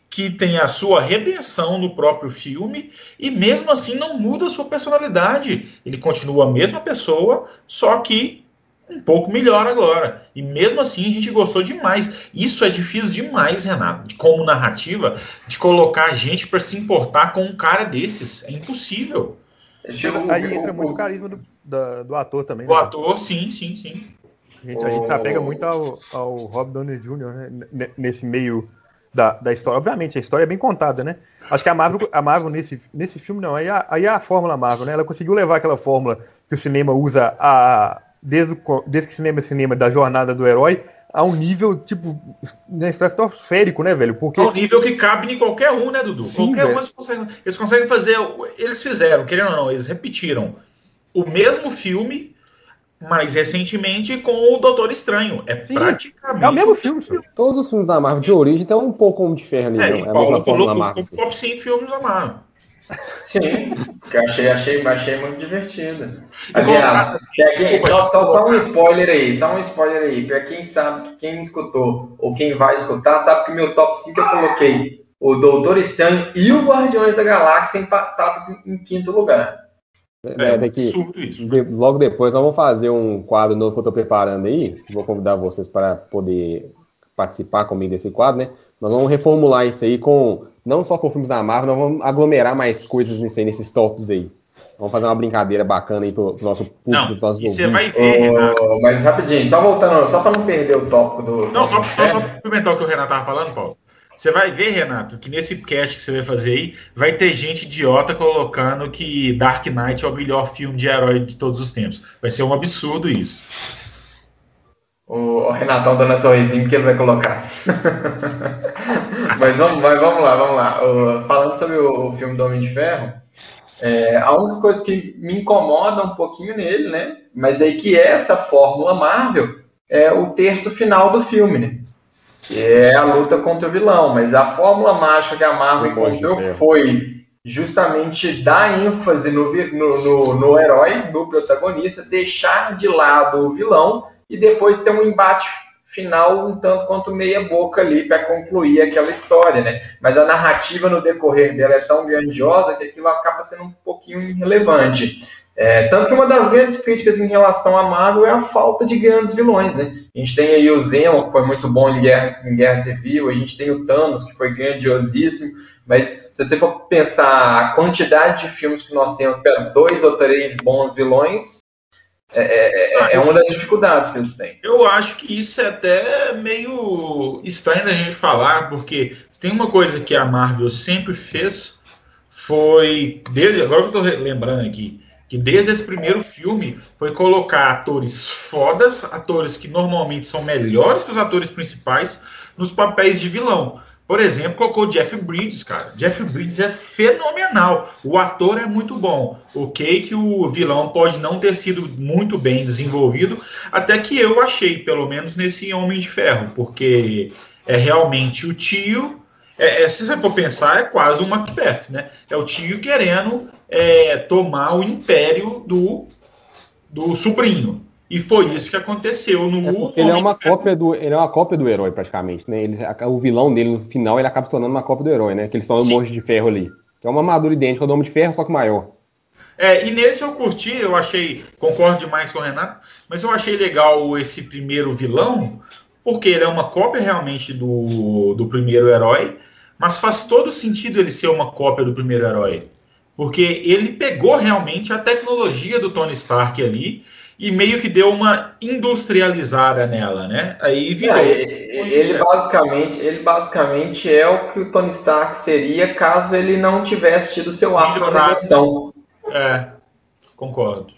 que tem a sua redenção no próprio filme e mesmo assim não muda a sua personalidade. Ele continua a mesma pessoa, só que um pouco melhor agora. E mesmo assim a gente gostou demais. Isso é difícil demais, Renato, de, como narrativa, de colocar a gente para se importar com um cara desses. É impossível. Aí entra muito o carisma do, do, do ator também. O né? ator, sim, sim, sim. A gente, a gente apega muito ao, ao Rob Downey Jr., né? Nesse meio da, da história. Obviamente, a história é bem contada, né? Acho que a Marvel, a Marvel nesse, nesse filme, não, aí a, aí a fórmula Marvel, né? Ela conseguiu levar aquela fórmula que o cinema usa a, desde, desde que o cinema é cinema da jornada do herói a um nível, tipo, né, estratosférico, né, velho? Porque... É um nível que cabe em qualquer um, né, Dudu? Sim, qualquer velho. um eles conseguem, eles conseguem fazer. Eles fizeram, querendo ou não, eles repetiram o mesmo filme, mais recentemente, com o Doutor Estranho. É Sim, praticamente. É o mesmo filme, senhor. Todos os filmes da Marvel de origem tem um pouco como de ferro ali. É, não. é a mesma Paulo da Marvel. Top 5 filmes da Marvel. Sim, que achei, achei, achei muito divertido. Aliás, desculpa, só, só, só, um spoiler aí, só um spoiler aí, para quem sabe, quem escutou ou quem vai escutar, sabe que meu top 5 eu coloquei o Doutor Estranho e o Guardiões da Galáxia empatado em quinto lugar. É, é daqui, de, logo depois nós vamos fazer um quadro novo que eu estou preparando aí. Vou convidar vocês para poder participar comigo desse quadro, né? Nós vamos reformular isso aí com não só com filmes da Marvel, nós vamos aglomerar mais coisas nesses tops aí. Vamos fazer uma brincadeira bacana aí pro, pro nosso público, não, nossos Você vai ver, oh, Mas rapidinho, só voltando, só para não perder o tópico do. Não, só, só, só complementar o que o Renato tava falando, Paulo. Você vai ver, Renato, que nesse cast que você vai fazer aí, vai ter gente idiota colocando que Dark Knight é o melhor filme de herói de todos os tempos. Vai ser um absurdo isso. O, Renatão dando sorrisinho porque ele vai colocar. mas, vamos, mas vamos lá, vamos lá. O, falando sobre o, o, filme do Homem de Ferro, é, a única coisa que me incomoda um pouquinho nele, né? Mas aí que é essa fórmula Marvel, é o terço final do filme, né? Que é a luta contra o vilão. Mas a fórmula mágica que a Marvel encontrou foi justamente dar ênfase no, no, no, no herói, no protagonista, deixar de lado o vilão e depois ter um embate final um tanto quanto meia boca ali para concluir aquela história, né? Mas a narrativa no decorrer dela é tão grandiosa que aquilo acaba sendo um pouquinho irrelevante. É, tanto que uma das grandes críticas em relação a Marvel é a falta de grandes vilões, né? A gente tem aí o Zemo, que foi muito bom em Guerra, em Guerra Civil, a gente tem o Thanos, que foi grandiosíssimo, mas se você for pensar a quantidade de filmes que nós temos para dois ou três bons vilões, é, é, é, ah, é uma das dificuldades que eles têm. Eu acho que isso é até meio estranho da gente falar, porque tem uma coisa que a Marvel sempre fez, foi, desde, agora que eu estou lembrando aqui, que desde esse primeiro filme foi colocar atores fodas, atores que normalmente são melhores que os atores principais, nos papéis de vilão. Por exemplo, colocou Jeff Bridges, cara. Jeff Bridges é fenomenal. O ator é muito bom. Ok que o vilão pode não ter sido muito bem desenvolvido, até que eu achei, pelo menos nesse Homem de Ferro, porque é realmente o tio. É, é, se você for pensar, é quase um Macbeth, né? É o tio querendo é, tomar o império do, do sobrinho. E foi isso que aconteceu no é ele é uma cópia do ele é uma cópia do herói praticamente, né? Ele, o vilão dele no final ele acaba se tornando uma cópia do herói, né? Que eles estão no monte de ferro ali. Que é uma armadura idêntica ao Homem de Ferro, só que maior. É, e nesse eu curti, eu achei, concordo demais com o Renato, mas eu achei legal esse primeiro vilão, porque ele é uma cópia realmente do, do primeiro herói, mas faz todo sentido ele ser uma cópia do primeiro herói. Porque ele pegou realmente a tecnologia do Tony Stark ali e meio que deu uma industrializada nela, né? Aí virou. É, ele basicamente, ele basicamente é o que o Tony Stark seria caso ele não tivesse tido seu arco de redenção. É, concordo.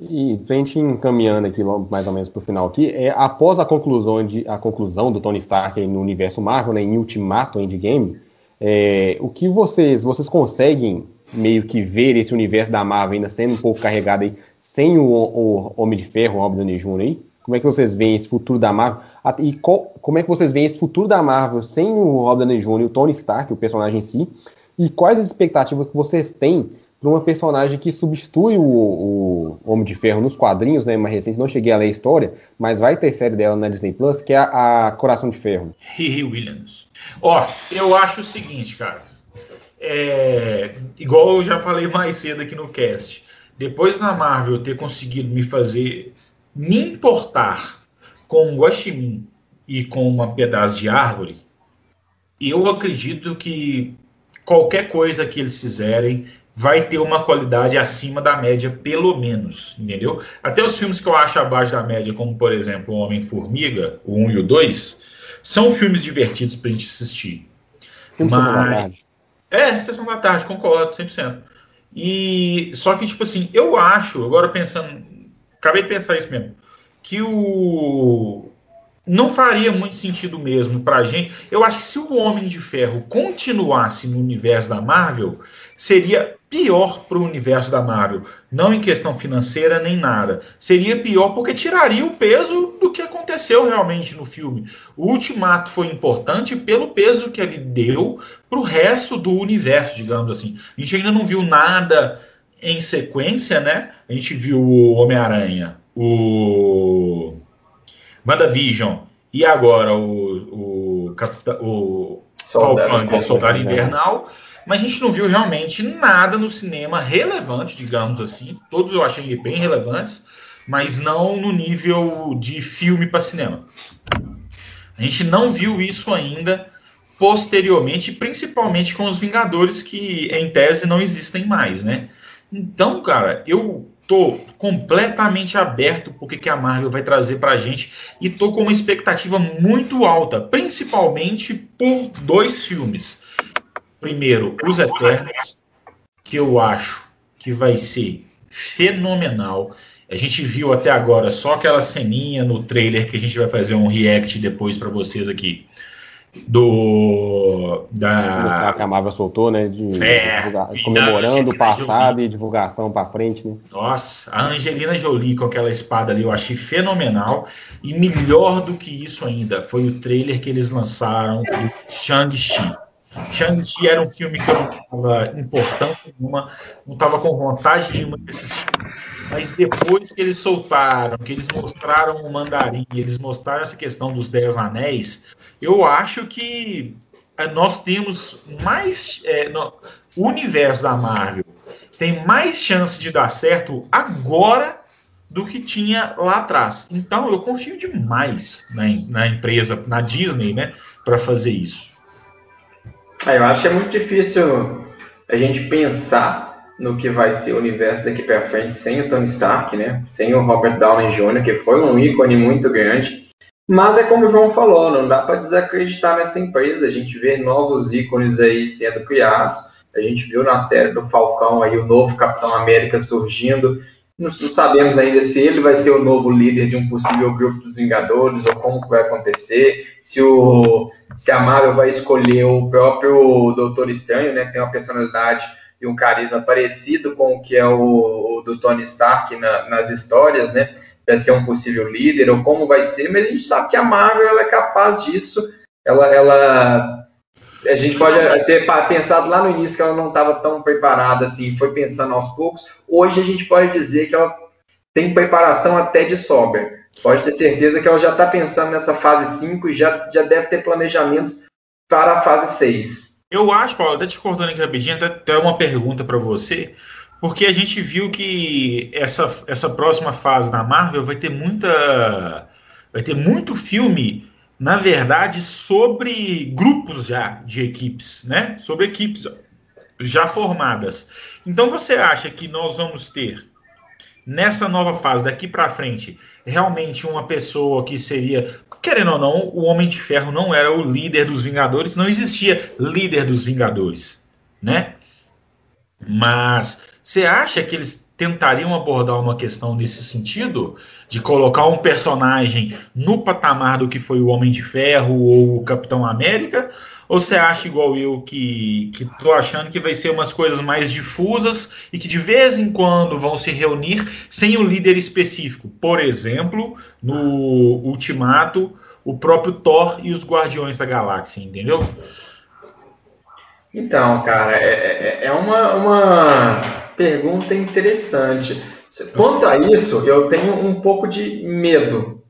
E a gente encaminhando aqui mais ou menos para o final aqui, é, após a conclusão, de, a conclusão do Tony Stark no universo Marvel, né, em Ultimato Endgame, é, o que vocês, vocês conseguem meio que ver esse universo da Marvel ainda sendo um pouco carregado aí, sem o, o Homem de Ferro, o Robert Downey Jr. aí? Como é que vocês veem esse futuro da Marvel? E como é que vocês veem esse futuro da Marvel sem o Robert Downey Jr. e o Tony Stark, o personagem em si? E quais as expectativas que vocês têm para uma personagem que substitui o, o, Homem de Ferro nos quadrinhos, né? Mais recente, não cheguei a ler a história, mas vai ter série dela na Disney Plus, que é a, a Coração de Ferro. Riri Williams. Ó, eu acho o seguinte, cara. É, igual eu já falei mais cedo aqui no cast. Depois da Marvel ter conseguido me fazer me importar com um guaxinim e com uma pedaço de árvore, eu acredito que qualquer coisa que eles fizerem vai ter uma qualidade acima da média, pelo menos, entendeu? Até os filmes que eu acho abaixo da média, como por exemplo O Homem-Formiga, o 1 e o 2, são filmes divertidos pra gente assistir. Filme Mas... Sessão da tarde. É, Sessão da Tarde, concordo, 100%. E só que, tipo assim, eu acho, agora pensando, acabei de pensar isso mesmo, que o não faria muito sentido mesmo pra gente. Eu acho que se o Homem de Ferro continuasse no universo da Marvel, seria pior para o universo da Marvel. Não em questão financeira nem nada. Seria pior porque tiraria o peso do que aconteceu realmente no filme. O Ultimato foi importante pelo peso que ele deu para o resto do universo, digamos assim. A gente ainda não viu nada em sequência, né? A gente viu o Homem-Aranha, o WandaVision e agora o, o, o Falcão, o Soldado Invernal mas a gente não viu realmente nada no cinema relevante, digamos assim. Todos eu achei bem relevantes, mas não no nível de filme para cinema. A gente não viu isso ainda posteriormente, principalmente com os Vingadores, que em tese não existem mais, né? Então, cara, eu tô completamente aberto porque que a Marvel vai trazer pra gente e tô com uma expectativa muito alta, principalmente por dois filmes. Primeiro, Os Eternos, que eu acho que vai ser fenomenal. A gente viu até agora só aquela ceninha no trailer que a gente vai fazer um react depois para vocês aqui. Do. Da. Que a Marvel soltou, né? De, é, comemorando o passado Jolie. e divulgação para frente, né? Nossa, a Angelina Jolie com aquela espada ali eu achei fenomenal. E melhor do que isso ainda foi o trailer que eles lançaram do Shang-Chi. Shang-Chi era um filme que eu não estava importância nenhuma, não estava com vontade nenhuma de assistir. Mas depois que eles soltaram, que eles mostraram o mandarim, eles mostraram essa questão dos Dez Anéis, eu acho que eh, nós temos mais. É, no, o universo da Marvel tem mais chance de dar certo agora do que tinha lá atrás. Então eu confio demais na, na empresa, na Disney, né, para fazer isso. É, eu acho que é muito difícil a gente pensar no que vai ser o universo daqui para frente sem o Tony Stark, né? Sem o Robert Downey Jr., que foi um ícone muito grande. Mas é como o João falou, não dá para desacreditar nessa empresa. A gente vê novos ícones aí sendo criados. A gente viu na série do Falcão aí o novo Capitão América surgindo. Não, não, sabemos ainda se ele vai ser o novo líder de um possível grupo dos Vingadores ou como vai acontecer, se, o, se a Marvel vai escolher o próprio Doutor Estranho, né, que tem uma personalidade e um carisma parecido com o que é o, o do Tony Stark na, nas histórias, né, para ser um possível líder ou como vai ser, mas a gente sabe que a Marvel ela é capaz disso, ela, ela a gente pode ter pensado lá no início que ela não estava tão preparada assim, foi pensando aos poucos. Hoje a gente pode dizer que ela tem preparação até de sobra. Pode ter certeza que ela já está pensando nessa fase 5 e já, já deve ter planejamentos para a fase 6. Eu acho, Paulo, até te cortando aqui rapidinho, até, até uma pergunta para você, porque a gente viu que essa, essa próxima fase da Marvel vai ter muita. Vai ter muito filme na verdade, sobre grupos já de equipes, né? Sobre equipes já formadas. Então, você acha que nós vamos ter nessa nova fase daqui para frente realmente uma pessoa que seria, querendo ou não, o Homem de Ferro não era o líder dos Vingadores, não existia líder dos Vingadores, né? Mas você acha que eles tentariam abordar uma questão nesse sentido, de colocar um personagem no patamar do que foi o Homem de Ferro ou o Capitão América? Ou você acha igual eu que, que tô achando que vai ser umas coisas mais difusas e que de vez em quando vão se reunir sem um líder específico? Por exemplo, no Ultimato, o próprio Thor e os Guardiões da Galáxia, entendeu? Então, cara, é, é, é uma, uma pergunta interessante. Quanto a isso, eu tenho um pouco de medo.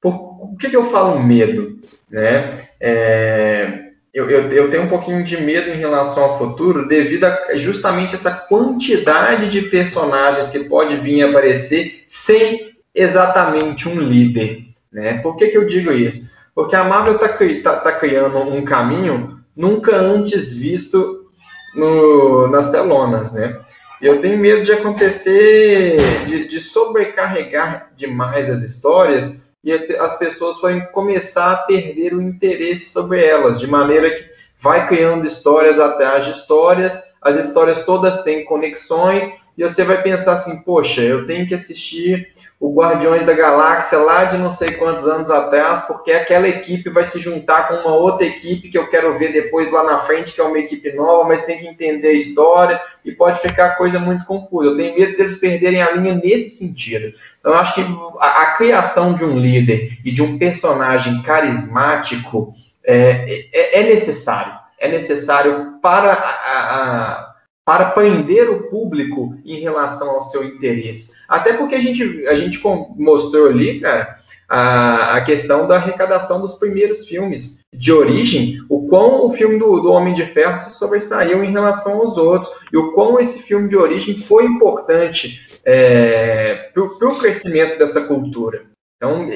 Por, que, que eu falo medo? Né? É, eu, eu, eu, tenho um pouquinho de medo em relação ao futuro devido a justamente essa quantidade de personagens que pode vir aparecer sem exatamente um líder. Né? Por que, que eu digo isso? Porque a Marvel está tá, tá criando um caminho nunca antes visto no, nas telonas, né? Eu tenho medo de acontecer, de, de sobrecarregar demais as histórias e as pessoas forem começar a perder o interesse sobre elas, de maneira que vai criando histórias atrás de histórias, as histórias todas têm conexões, e você vai pensar assim, poxa, eu tenho que assistir o Guardiões da Galáxia lá de não sei quantos anos atrás, porque aquela equipe vai se juntar com uma outra equipe que eu quero ver depois lá na frente, que é uma equipe nova, mas tem que entender a história e pode ficar coisa muito confusa. Eu tenho medo deles perderem a linha nesse sentido. Então, eu acho que a, a criação de um líder e de um personagem carismático é, é, é necessário. É necessário para a, a para prender o público em relação ao seu interesse. Até porque a gente, a gente mostrou ali, cara, a, a questão da arrecadação dos primeiros filmes de origem, o quão o filme do, do Homem de Ferro se sobressaiu em relação aos outros, e o quão esse filme de origem foi importante é, para o crescimento dessa cultura. Então,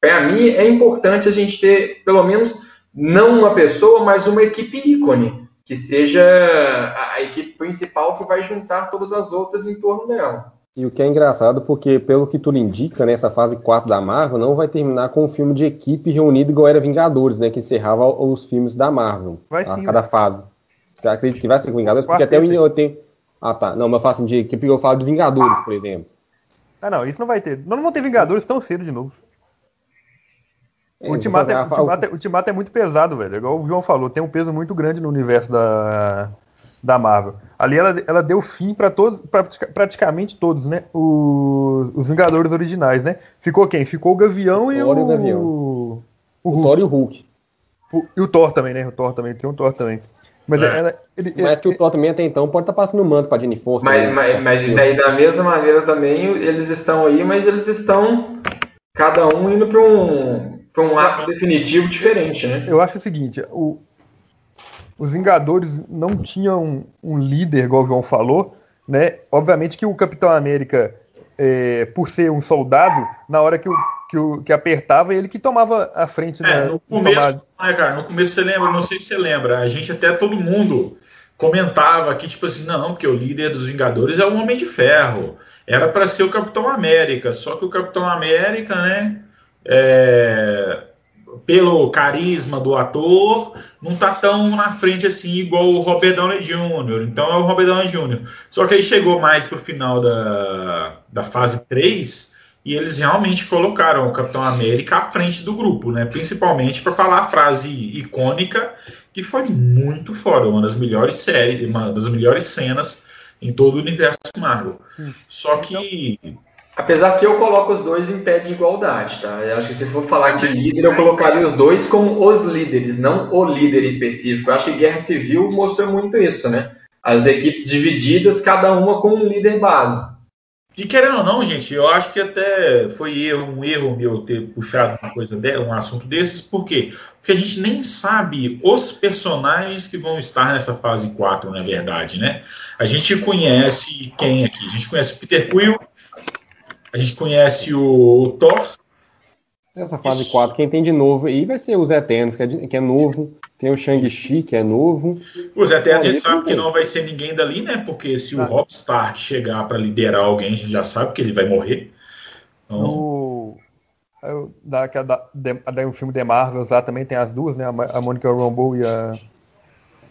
para mim, é importante a gente ter, pelo menos, não uma pessoa, mas uma equipe ícone que seja a, a equipe principal que vai juntar todas as outras em torno dela. E o que é engraçado, porque pelo que tudo indica, nessa fase 4 da Marvel, não vai terminar com um filme de equipe reunido igual era Vingadores, né? Que encerrava os filmes da Marvel. Vai a sim, cada né? fase. Você acredita que vai ser com Vingadores? Porque até eu tenho. Ah, tá. Não, mas eu faço de equipe eu falo de Vingadores, por exemplo. Ah, não, isso não vai ter. Não, não vão ter Vingadores tão cedo de novo. O Ultimato, é, Ultimato, é, Ultimato é muito pesado, velho. Igual o João falou, tem um peso muito grande no universo da, da Marvel. Ali ela, ela deu fim para todos, pra, praticamente todos, né? Os, os Vingadores originais, né? Ficou quem? Ficou o Gavião o e o, o Gavião. O, o, o Thor e o Hulk. O, e o Thor também, né? O Thor também, tem um Thor também. Mas, é. ela, ele, mas que o Thor também até então pode estar tá passando o manto para Jenny Foster. Mas, né? mas, mas daí, da mesma maneira também eles estão aí, mas eles estão cada um indo para um para um arco definitivo diferente, né? Eu acho o seguinte, o, os Vingadores não tinham um líder, igual o João falou, né? Obviamente que o Capitão América, é, por ser um soldado, na hora que o, que, o, que apertava, ele que tomava a frente. É, no começo, né, cara, no começo você lembra, não sei se você lembra, a gente até todo mundo comentava aqui, tipo assim, não, porque o líder dos Vingadores é o Homem de Ferro. Era para ser o Capitão América, só que o Capitão América, né? é, pelo carisma do ator, não tá tão na frente assim igual o Robert Downey Jr. Então é o Robert Downey Jr. Só que aí chegou mais pro final da, da fase 3 e eles realmente colocaram o Capitão América à frente do grupo, né? Principalmente para falar a frase icônica que foi muito fora, uma das melhores séries, uma das melhores cenas em todo o universo Marvel. Só que Apesar que eu coloco os dois em pé de igualdade, tá? Eu acho que se for falar de líder, eu colocaria os dois como os líderes, não o líder específico. Eu acho que Guerra Civil mostrou muito isso, né? As equipes divididas, cada uma com um líder base. E querendo ou não, gente, eu acho que até foi erro, um erro meu ter puxado uma coisa dela, um assunto desses, por quê? Porque a gente nem sabe os personagens que vão estar nessa fase 4, na verdade, né? A gente conhece quem aqui? A gente conhece o Peter Quill, a gente conhece o Thor. Essa fase Isso. 4, quem tem de novo aí vai ser os Eternos, que é, de, que é novo. Tem o Shang-Chi, que é novo. Os Eternos, a gente sabe que não vai ser ninguém dali, né? Porque se ah. o Rob Stark chegar para liderar alguém, a gente já sabe que ele vai morrer. Então... O... Da, da, da, da, o filme The Marvels lá também tem as duas, né? A Monica Rambeau e a,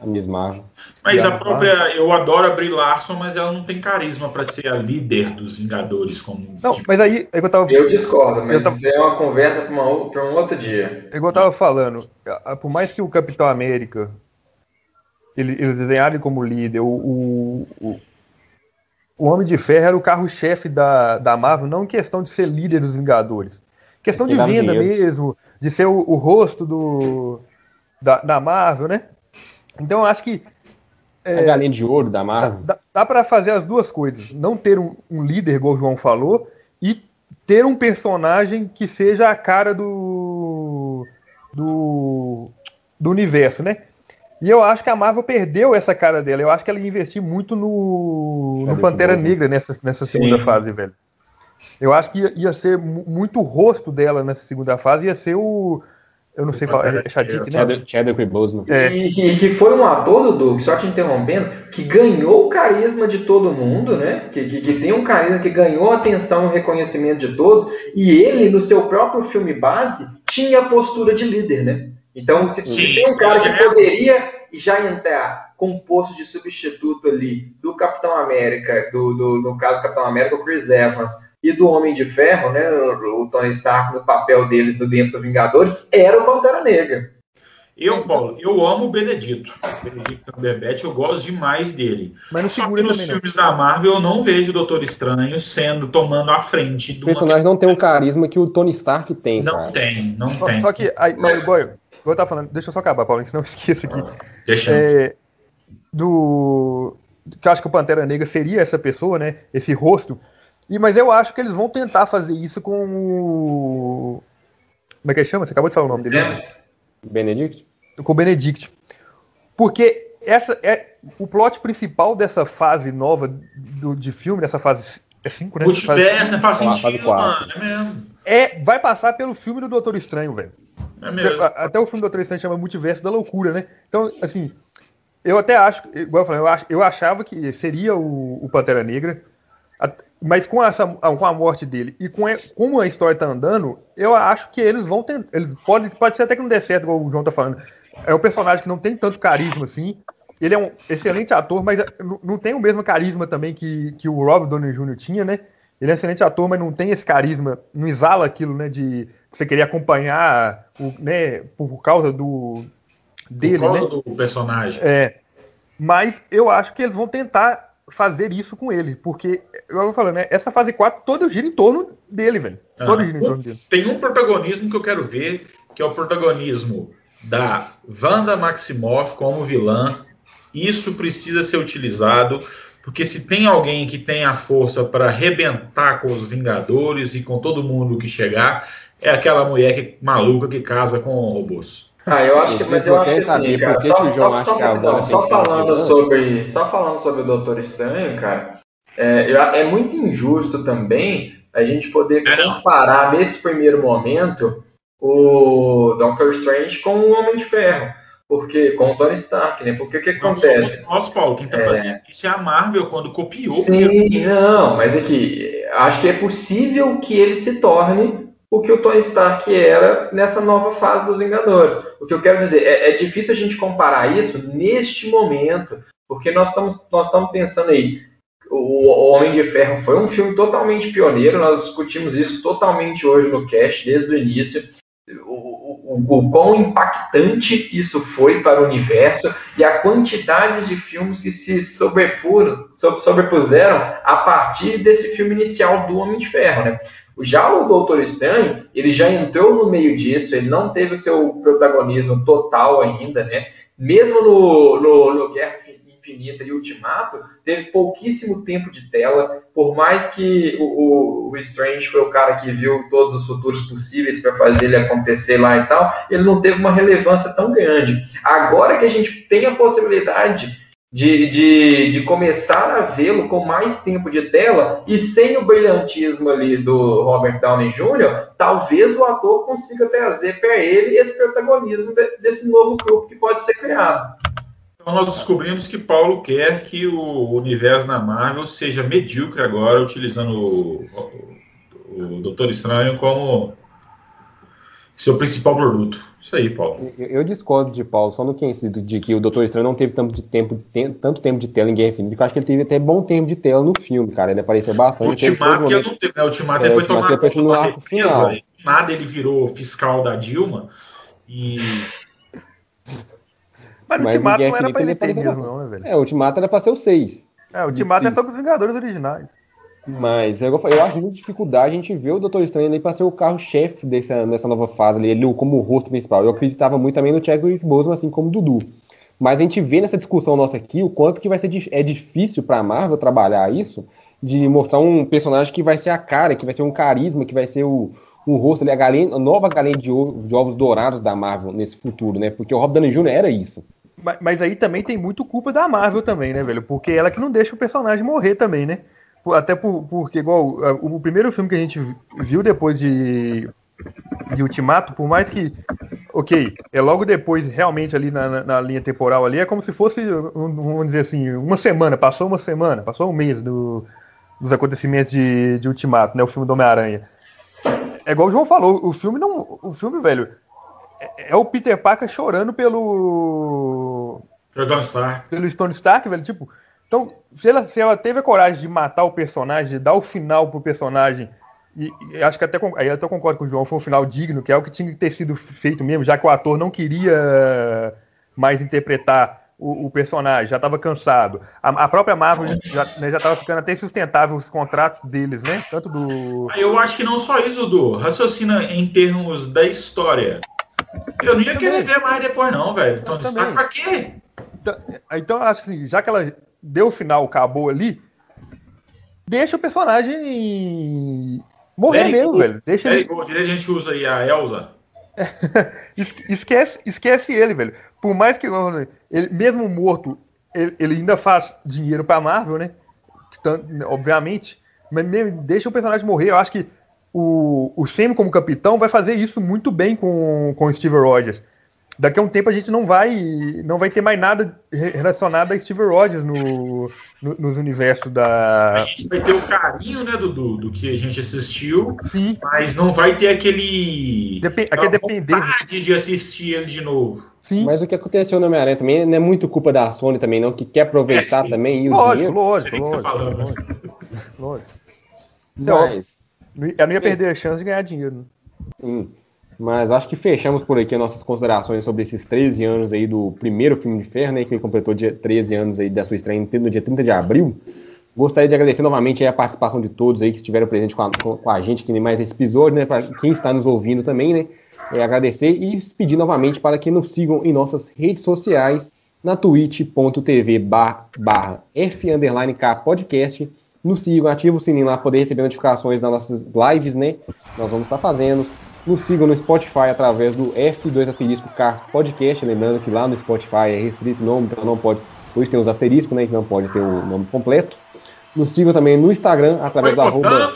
a Miss Marvel. Mas a própria. Eu adoro a Brie Larson, mas ela não tem carisma para ser a líder dos Vingadores. como Não, tipo... mas aí é eu tava. Eu discordo, mas eu tava... isso é uma conversa para um outro dia. É eu tava falando, por mais que o Capitão América ele, eles desenharam como líder, o, o, o, o Homem de Ferro era o carro-chefe da, da Marvel, não em questão de ser líder dos Vingadores. Questão de venda mesmo, de ser o, o rosto do, da, da Marvel, né? Então eu acho que. É, a galinha de ouro da Marvel. Dá, dá para fazer as duas coisas. Não ter um, um, líder, igual o João falou, e ter um personagem que seja a cara do. do, do universo, né? E eu acho que a Marvel perdeu essa cara dela. Eu acho que ela ia investir muito no, no Pantera Negra nessa, nessa segunda Sim. fase, velho. Eu acho que ia, ia ser muito o rosto dela nessa segunda fase, ia ser o, eu não sei falar, é Chadwick, né? Chadwick Boseman. É. E que, que, foi um ator, Dudu, só te interrompendo, que ganhou o carisma de todo mundo, né? Que, que, que tem um carisma que ganhou a atenção e reconhecimento de todos, e ele, no seu próprio filme base, tinha a postura de líder, né? Então, se, se tem um cara que poderia já entrar com posto de substituto ali do Capitão América, do, do no caso Capitão América, o Chris Evans, e do Homem de Ferro, né, o Tony Stark no papel deles no dentro do Vingadores, era o Pantera Negra. Eu, Paulo, eu amo o Benedito. O Benedito Cumberbatch, eu gosto demais dele. Mas no Só que nos filmes não. da Marvel eu não vejo o Doutor Estranho sendo, tomando a frente do. O personagem não tem um carisma que o Tony Stark tem. Não cara. tem, não só, tem. Só que, aí, mas, boy, eu tava falando, deixa eu só acabar, Paulo, senão eu esqueço aqui. Ah, deixa. É, do. Que eu acho que o Pantera Negra seria essa pessoa, né? Esse rosto e, mas eu acho que eles vão tentar fazer isso com o. Como é que ele chama? Você acabou de falar o nome dele? Benedict? Com o Benedict. Porque essa é o plot principal dessa fase nova do, de filme, dessa fase. É 5, né? Multiverso, né? Faz sentido, mano. É mesmo. É, vai passar pelo filme do Doutor Estranho, velho. É mesmo. Até o filme do Doutor Estranho chama Multiverso da Loucura, né? Então, assim, eu até acho, igual eu falei, eu, ach, eu achava que seria o, o Pantera Negra. Mas com, essa, com a morte dele e com como a história tá andando, eu acho que eles vão ter. Eles pode, pode ser até que não dê certo, como o João tá falando. É um personagem que não tem tanto carisma assim. Ele é um excelente ator, mas não tem o mesmo carisma também que, que o Robert Downey Jr. tinha, né? Ele é um excelente ator, mas não tem esse carisma, não exala aquilo, né? De você querer acompanhar, o, né? Por causa do dele, por causa né? do personagem. É. Mas eu acho que eles vão tentar fazer isso com ele, porque, eu vou falando, né? Essa fase 4 todo gira em torno dele, velho. Todo gira em torno dele. Tem um protagonismo que eu quero ver, que é o protagonismo da Wanda Maximoff como vilã. Isso precisa ser utilizado, porque se tem alguém que tem a força para arrebentar com os Vingadores e com todo mundo que chegar, é aquela mulher que, maluca que casa com robôs. Ah, eu acho que, mas eu acho que assim, cara, só, só, só, só falando sobre, só falando sobre o Doutor Estranho, cara, é, é muito injusto também a gente poder é comparar nesse primeiro momento o Doctor Strange com o Homem de Ferro. Porque, com o Tony Stark, né? Porque o que acontece? Nós, Paulo, quem tá é... fazendo isso é a Marvel quando copiou. Sim, não, mas é que acho que é possível que ele se torne o que o Tony Stark era nessa nova fase dos Vingadores. O que eu quero dizer, é, é difícil a gente comparar isso neste momento, porque nós estamos, nós estamos pensando aí, o, Homem de Ferro foi um filme totalmente pioneiro, nós discutimos isso totalmente hoje no cast, desde o início, o, o, o, quão impactante isso foi para o universo e a quantidade de filmes que se sobrepuseram a partir desse filme inicial do Homem de Ferro, né? Já o Doutor Estranho, ele já entrou no meio disso, ele não teve o seu protagonismo total ainda, né? Mesmo no, no, no Guerra Infinita e Ultimato, teve pouquíssimo tempo de tela, por mais que o, o, o Strange foi o cara que viu todos os futuros possíveis para fazer ele acontecer lá e tal, ele não teve uma relevância tão grande. Agora que a gente tem a possibilidade de, de, de começar a vê-lo com mais tempo de tela e sem o brilhantismo ali do Robert Downey Jr., talvez o ator consiga trazer para ele esse protagonismo de, desse novo grupo que pode ser criado. Então nós descobrimos que Paulo quer que o universo na Marvel seja medíocre agora, utilizando o, o, o Doutor Estranho como seu principal produto. Isso aí, Paulo. Eu, eu discordo de Paulo, só no que de que o Doutor Estranho não teve tanto, de tempo, tem, tanto tempo de tela em Guerra Infinita, que eu acho que ele teve até bom tempo de tela no filme, cara. Ele apareceu bastante. O Ultimato que não teve, né? O Ultimato é, foi tomar conta no arco final. Nada ele virou fiscal da Dilma e... Mas o Ultimato não era pra ele ter mesmo, não, né, velho? É, o Ultimato era pra ser o 6. É, o Ultimato é só os Vingadores originais. Mas eu, eu acho muita dificuldade a gente ver o Doutor Estranho ali para ser o carro-chefe dessa, dessa nova fase, ali, ele como o rosto principal. Eu acreditava muito também no Chadwick Boseman, assim como o Dudu. Mas a gente vê nessa discussão nossa aqui o quanto que vai ser é difícil para a Marvel trabalhar isso, de mostrar um personagem que vai ser a cara, que vai ser um carisma, que vai ser o, um rosto ali, a, galinha, a nova galinha de, ovo, de, ovos dourados da Marvel nesse futuro, né? Porque o Rob Downey Jr. era isso. Mas, mas aí também tem muito culpa da Marvel também, né, velho? Porque ela que não deixa o personagem morrer também, né? Até por, porque, igual, o primeiro filme que a gente viu depois de, de Ultimato, por mais que, ok, é logo depois, realmente ali na, na, linha temporal ali, é como se fosse, vamos dizer assim, uma semana, passou uma semana, passou um mês do, dos acontecimentos de, de Ultimato, né, o filme do Homem-Aranha. É igual o João falou, o filme não, o filme, velho, é, é o Peter Parker chorando pelo... Pelo Stone Stark. Pelo Stone Stark, velho, tipo, então, se ela, se ela teve a coragem de matar o personagem, de dar o final pro personagem, e, e acho que até, aí até concordo com o João, foi um final digno, que é o que tinha que ter sido feito mesmo, já que o ator não queria mais interpretar o, o personagem, já estava cansado. A, a, própria Marvel já estava né, ficando até sustentável os contratos deles, né? Tanto do. Eu acho que não só isso, Dudu. Raciocina em termos da história. Eu não ia querer ver mais depois, não, velho. Então, destaque pra quê? Então, então, acho assim, já que ela deu o final, acabou ali, deixa o personagem morrer mesmo, velho. Deixa ele... a gente usa aí a Elsa. esquece, esquece ele, velho. Por mais que ele, mesmo morto, ele, ele ainda faz dinheiro pra Marvel, né? Obviamente. Mas mesmo, deixa o personagem morrer. Eu acho que o, o Sam como capitão vai fazer isso muito bem com, com o Steve Rogers daqui a um tempo a gente não vai não vai ter mais nada relacionado a Steve Rogers no, no, nos universos da. A gente vai ter o carinho, né, Dudu, do que a gente assistiu, Sim. mas não vai ter aquele. Dep aquele depender. de assistir ele de novo. Sim. Mas o que aconteceu no Homem-Aranha também não é muito culpa da Sony também, não, que quer aproveitar é, também e o lógico, dinheiro. Lógico, lógico, tá lógico, lógico. Mas... Eu não ia perder a chance de ganhar dinheiro. Sim. Mas acho que fechamos por aqui nossas considerações sobre esses 13 anos aí do primeiro filme de Ferro, né, que completou dia 13 anos aí da sua estreia no dia 30 de abril. Gostaria de agradecer novamente a participação de todos aí que estiveram presentes com a, com a gente aqui mais esse episódio, né, para quem está nos ouvindo também, né, é agradecer e pedir novamente para que nos sigam em nossas redes sociais, na twitch.tv barra F K podcast, nos sigam, ativa o sininho lá para poder receber notificações das nossas lives, né, nós vamos estar fazendo, nos sigam no Spotify através do F2 asterisco Cars Podcast. Lembrando que lá no Spotify é restrito o nome, então não pode. Hoje tem os asteriscos, né? Que não pode ter o nome completo. Nos sigam também no Instagram através da arroba.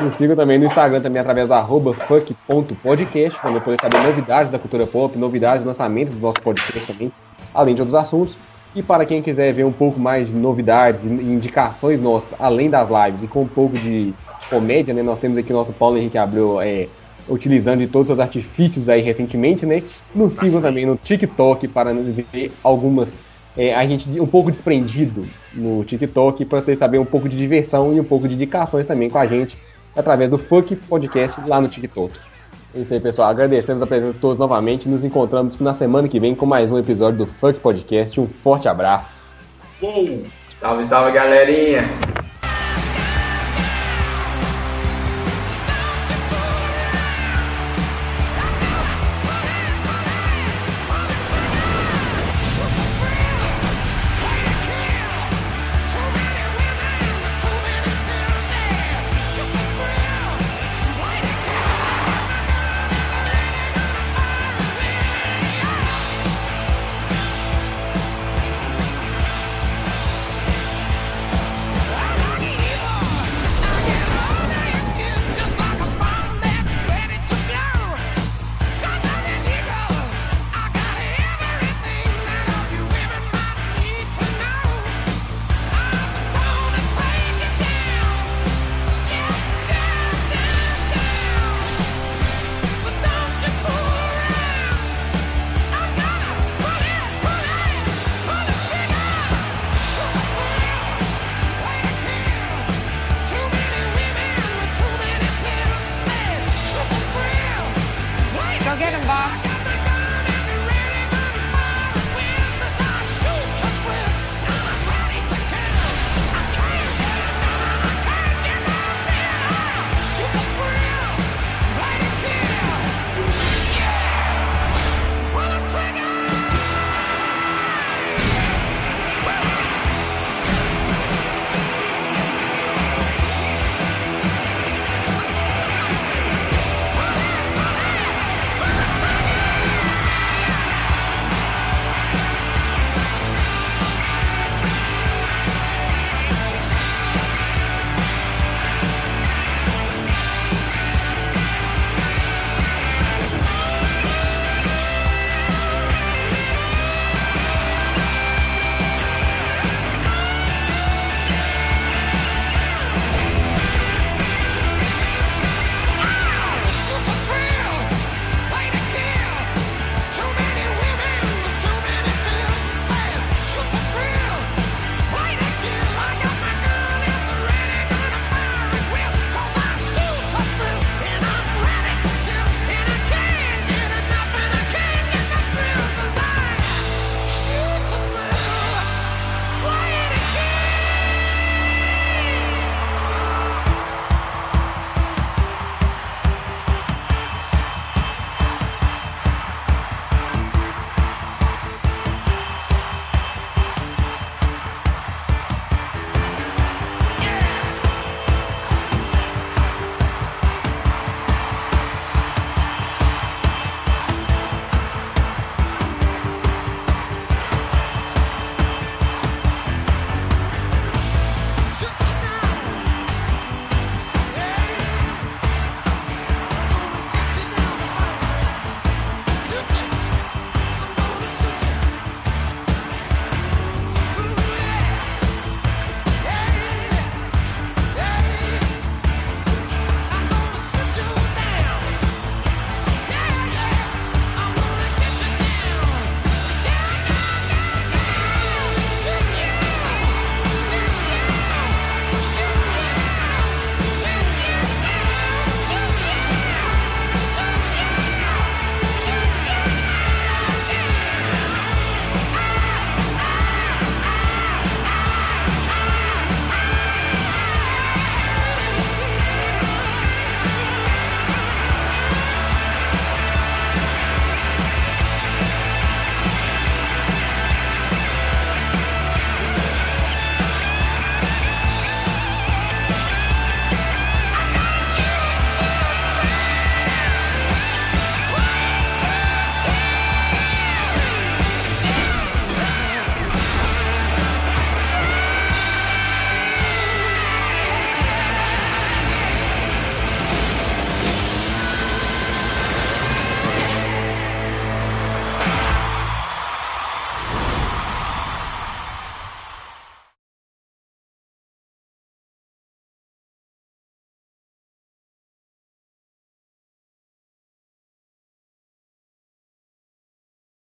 Nos sigam também no Instagram também através da arroba funk.podcast, para poder saber novidades da cultura pop, novidades, lançamentos do nosso podcast também, além de outros assuntos. E para quem quiser ver um pouco mais de novidades e indicações nossas, além das lives e com um pouco de comédia, né? Nós temos aqui nosso Paulo Henrique Abreu é, utilizando de todos os artifícios aí recentemente, né? Nos sigam também no TikTok para ver algumas. É, a gente um pouco desprendido no TikTok para ter saber um pouco de diversão e um pouco de indicações também com a gente através do Funk Podcast lá no TikTok. É isso aí, pessoal. Agradecemos a presença de todos novamente. Nos encontramos na semana que vem com mais um episódio do Funk Podcast. Um forte abraço. Uou. Salve, salve, galerinha!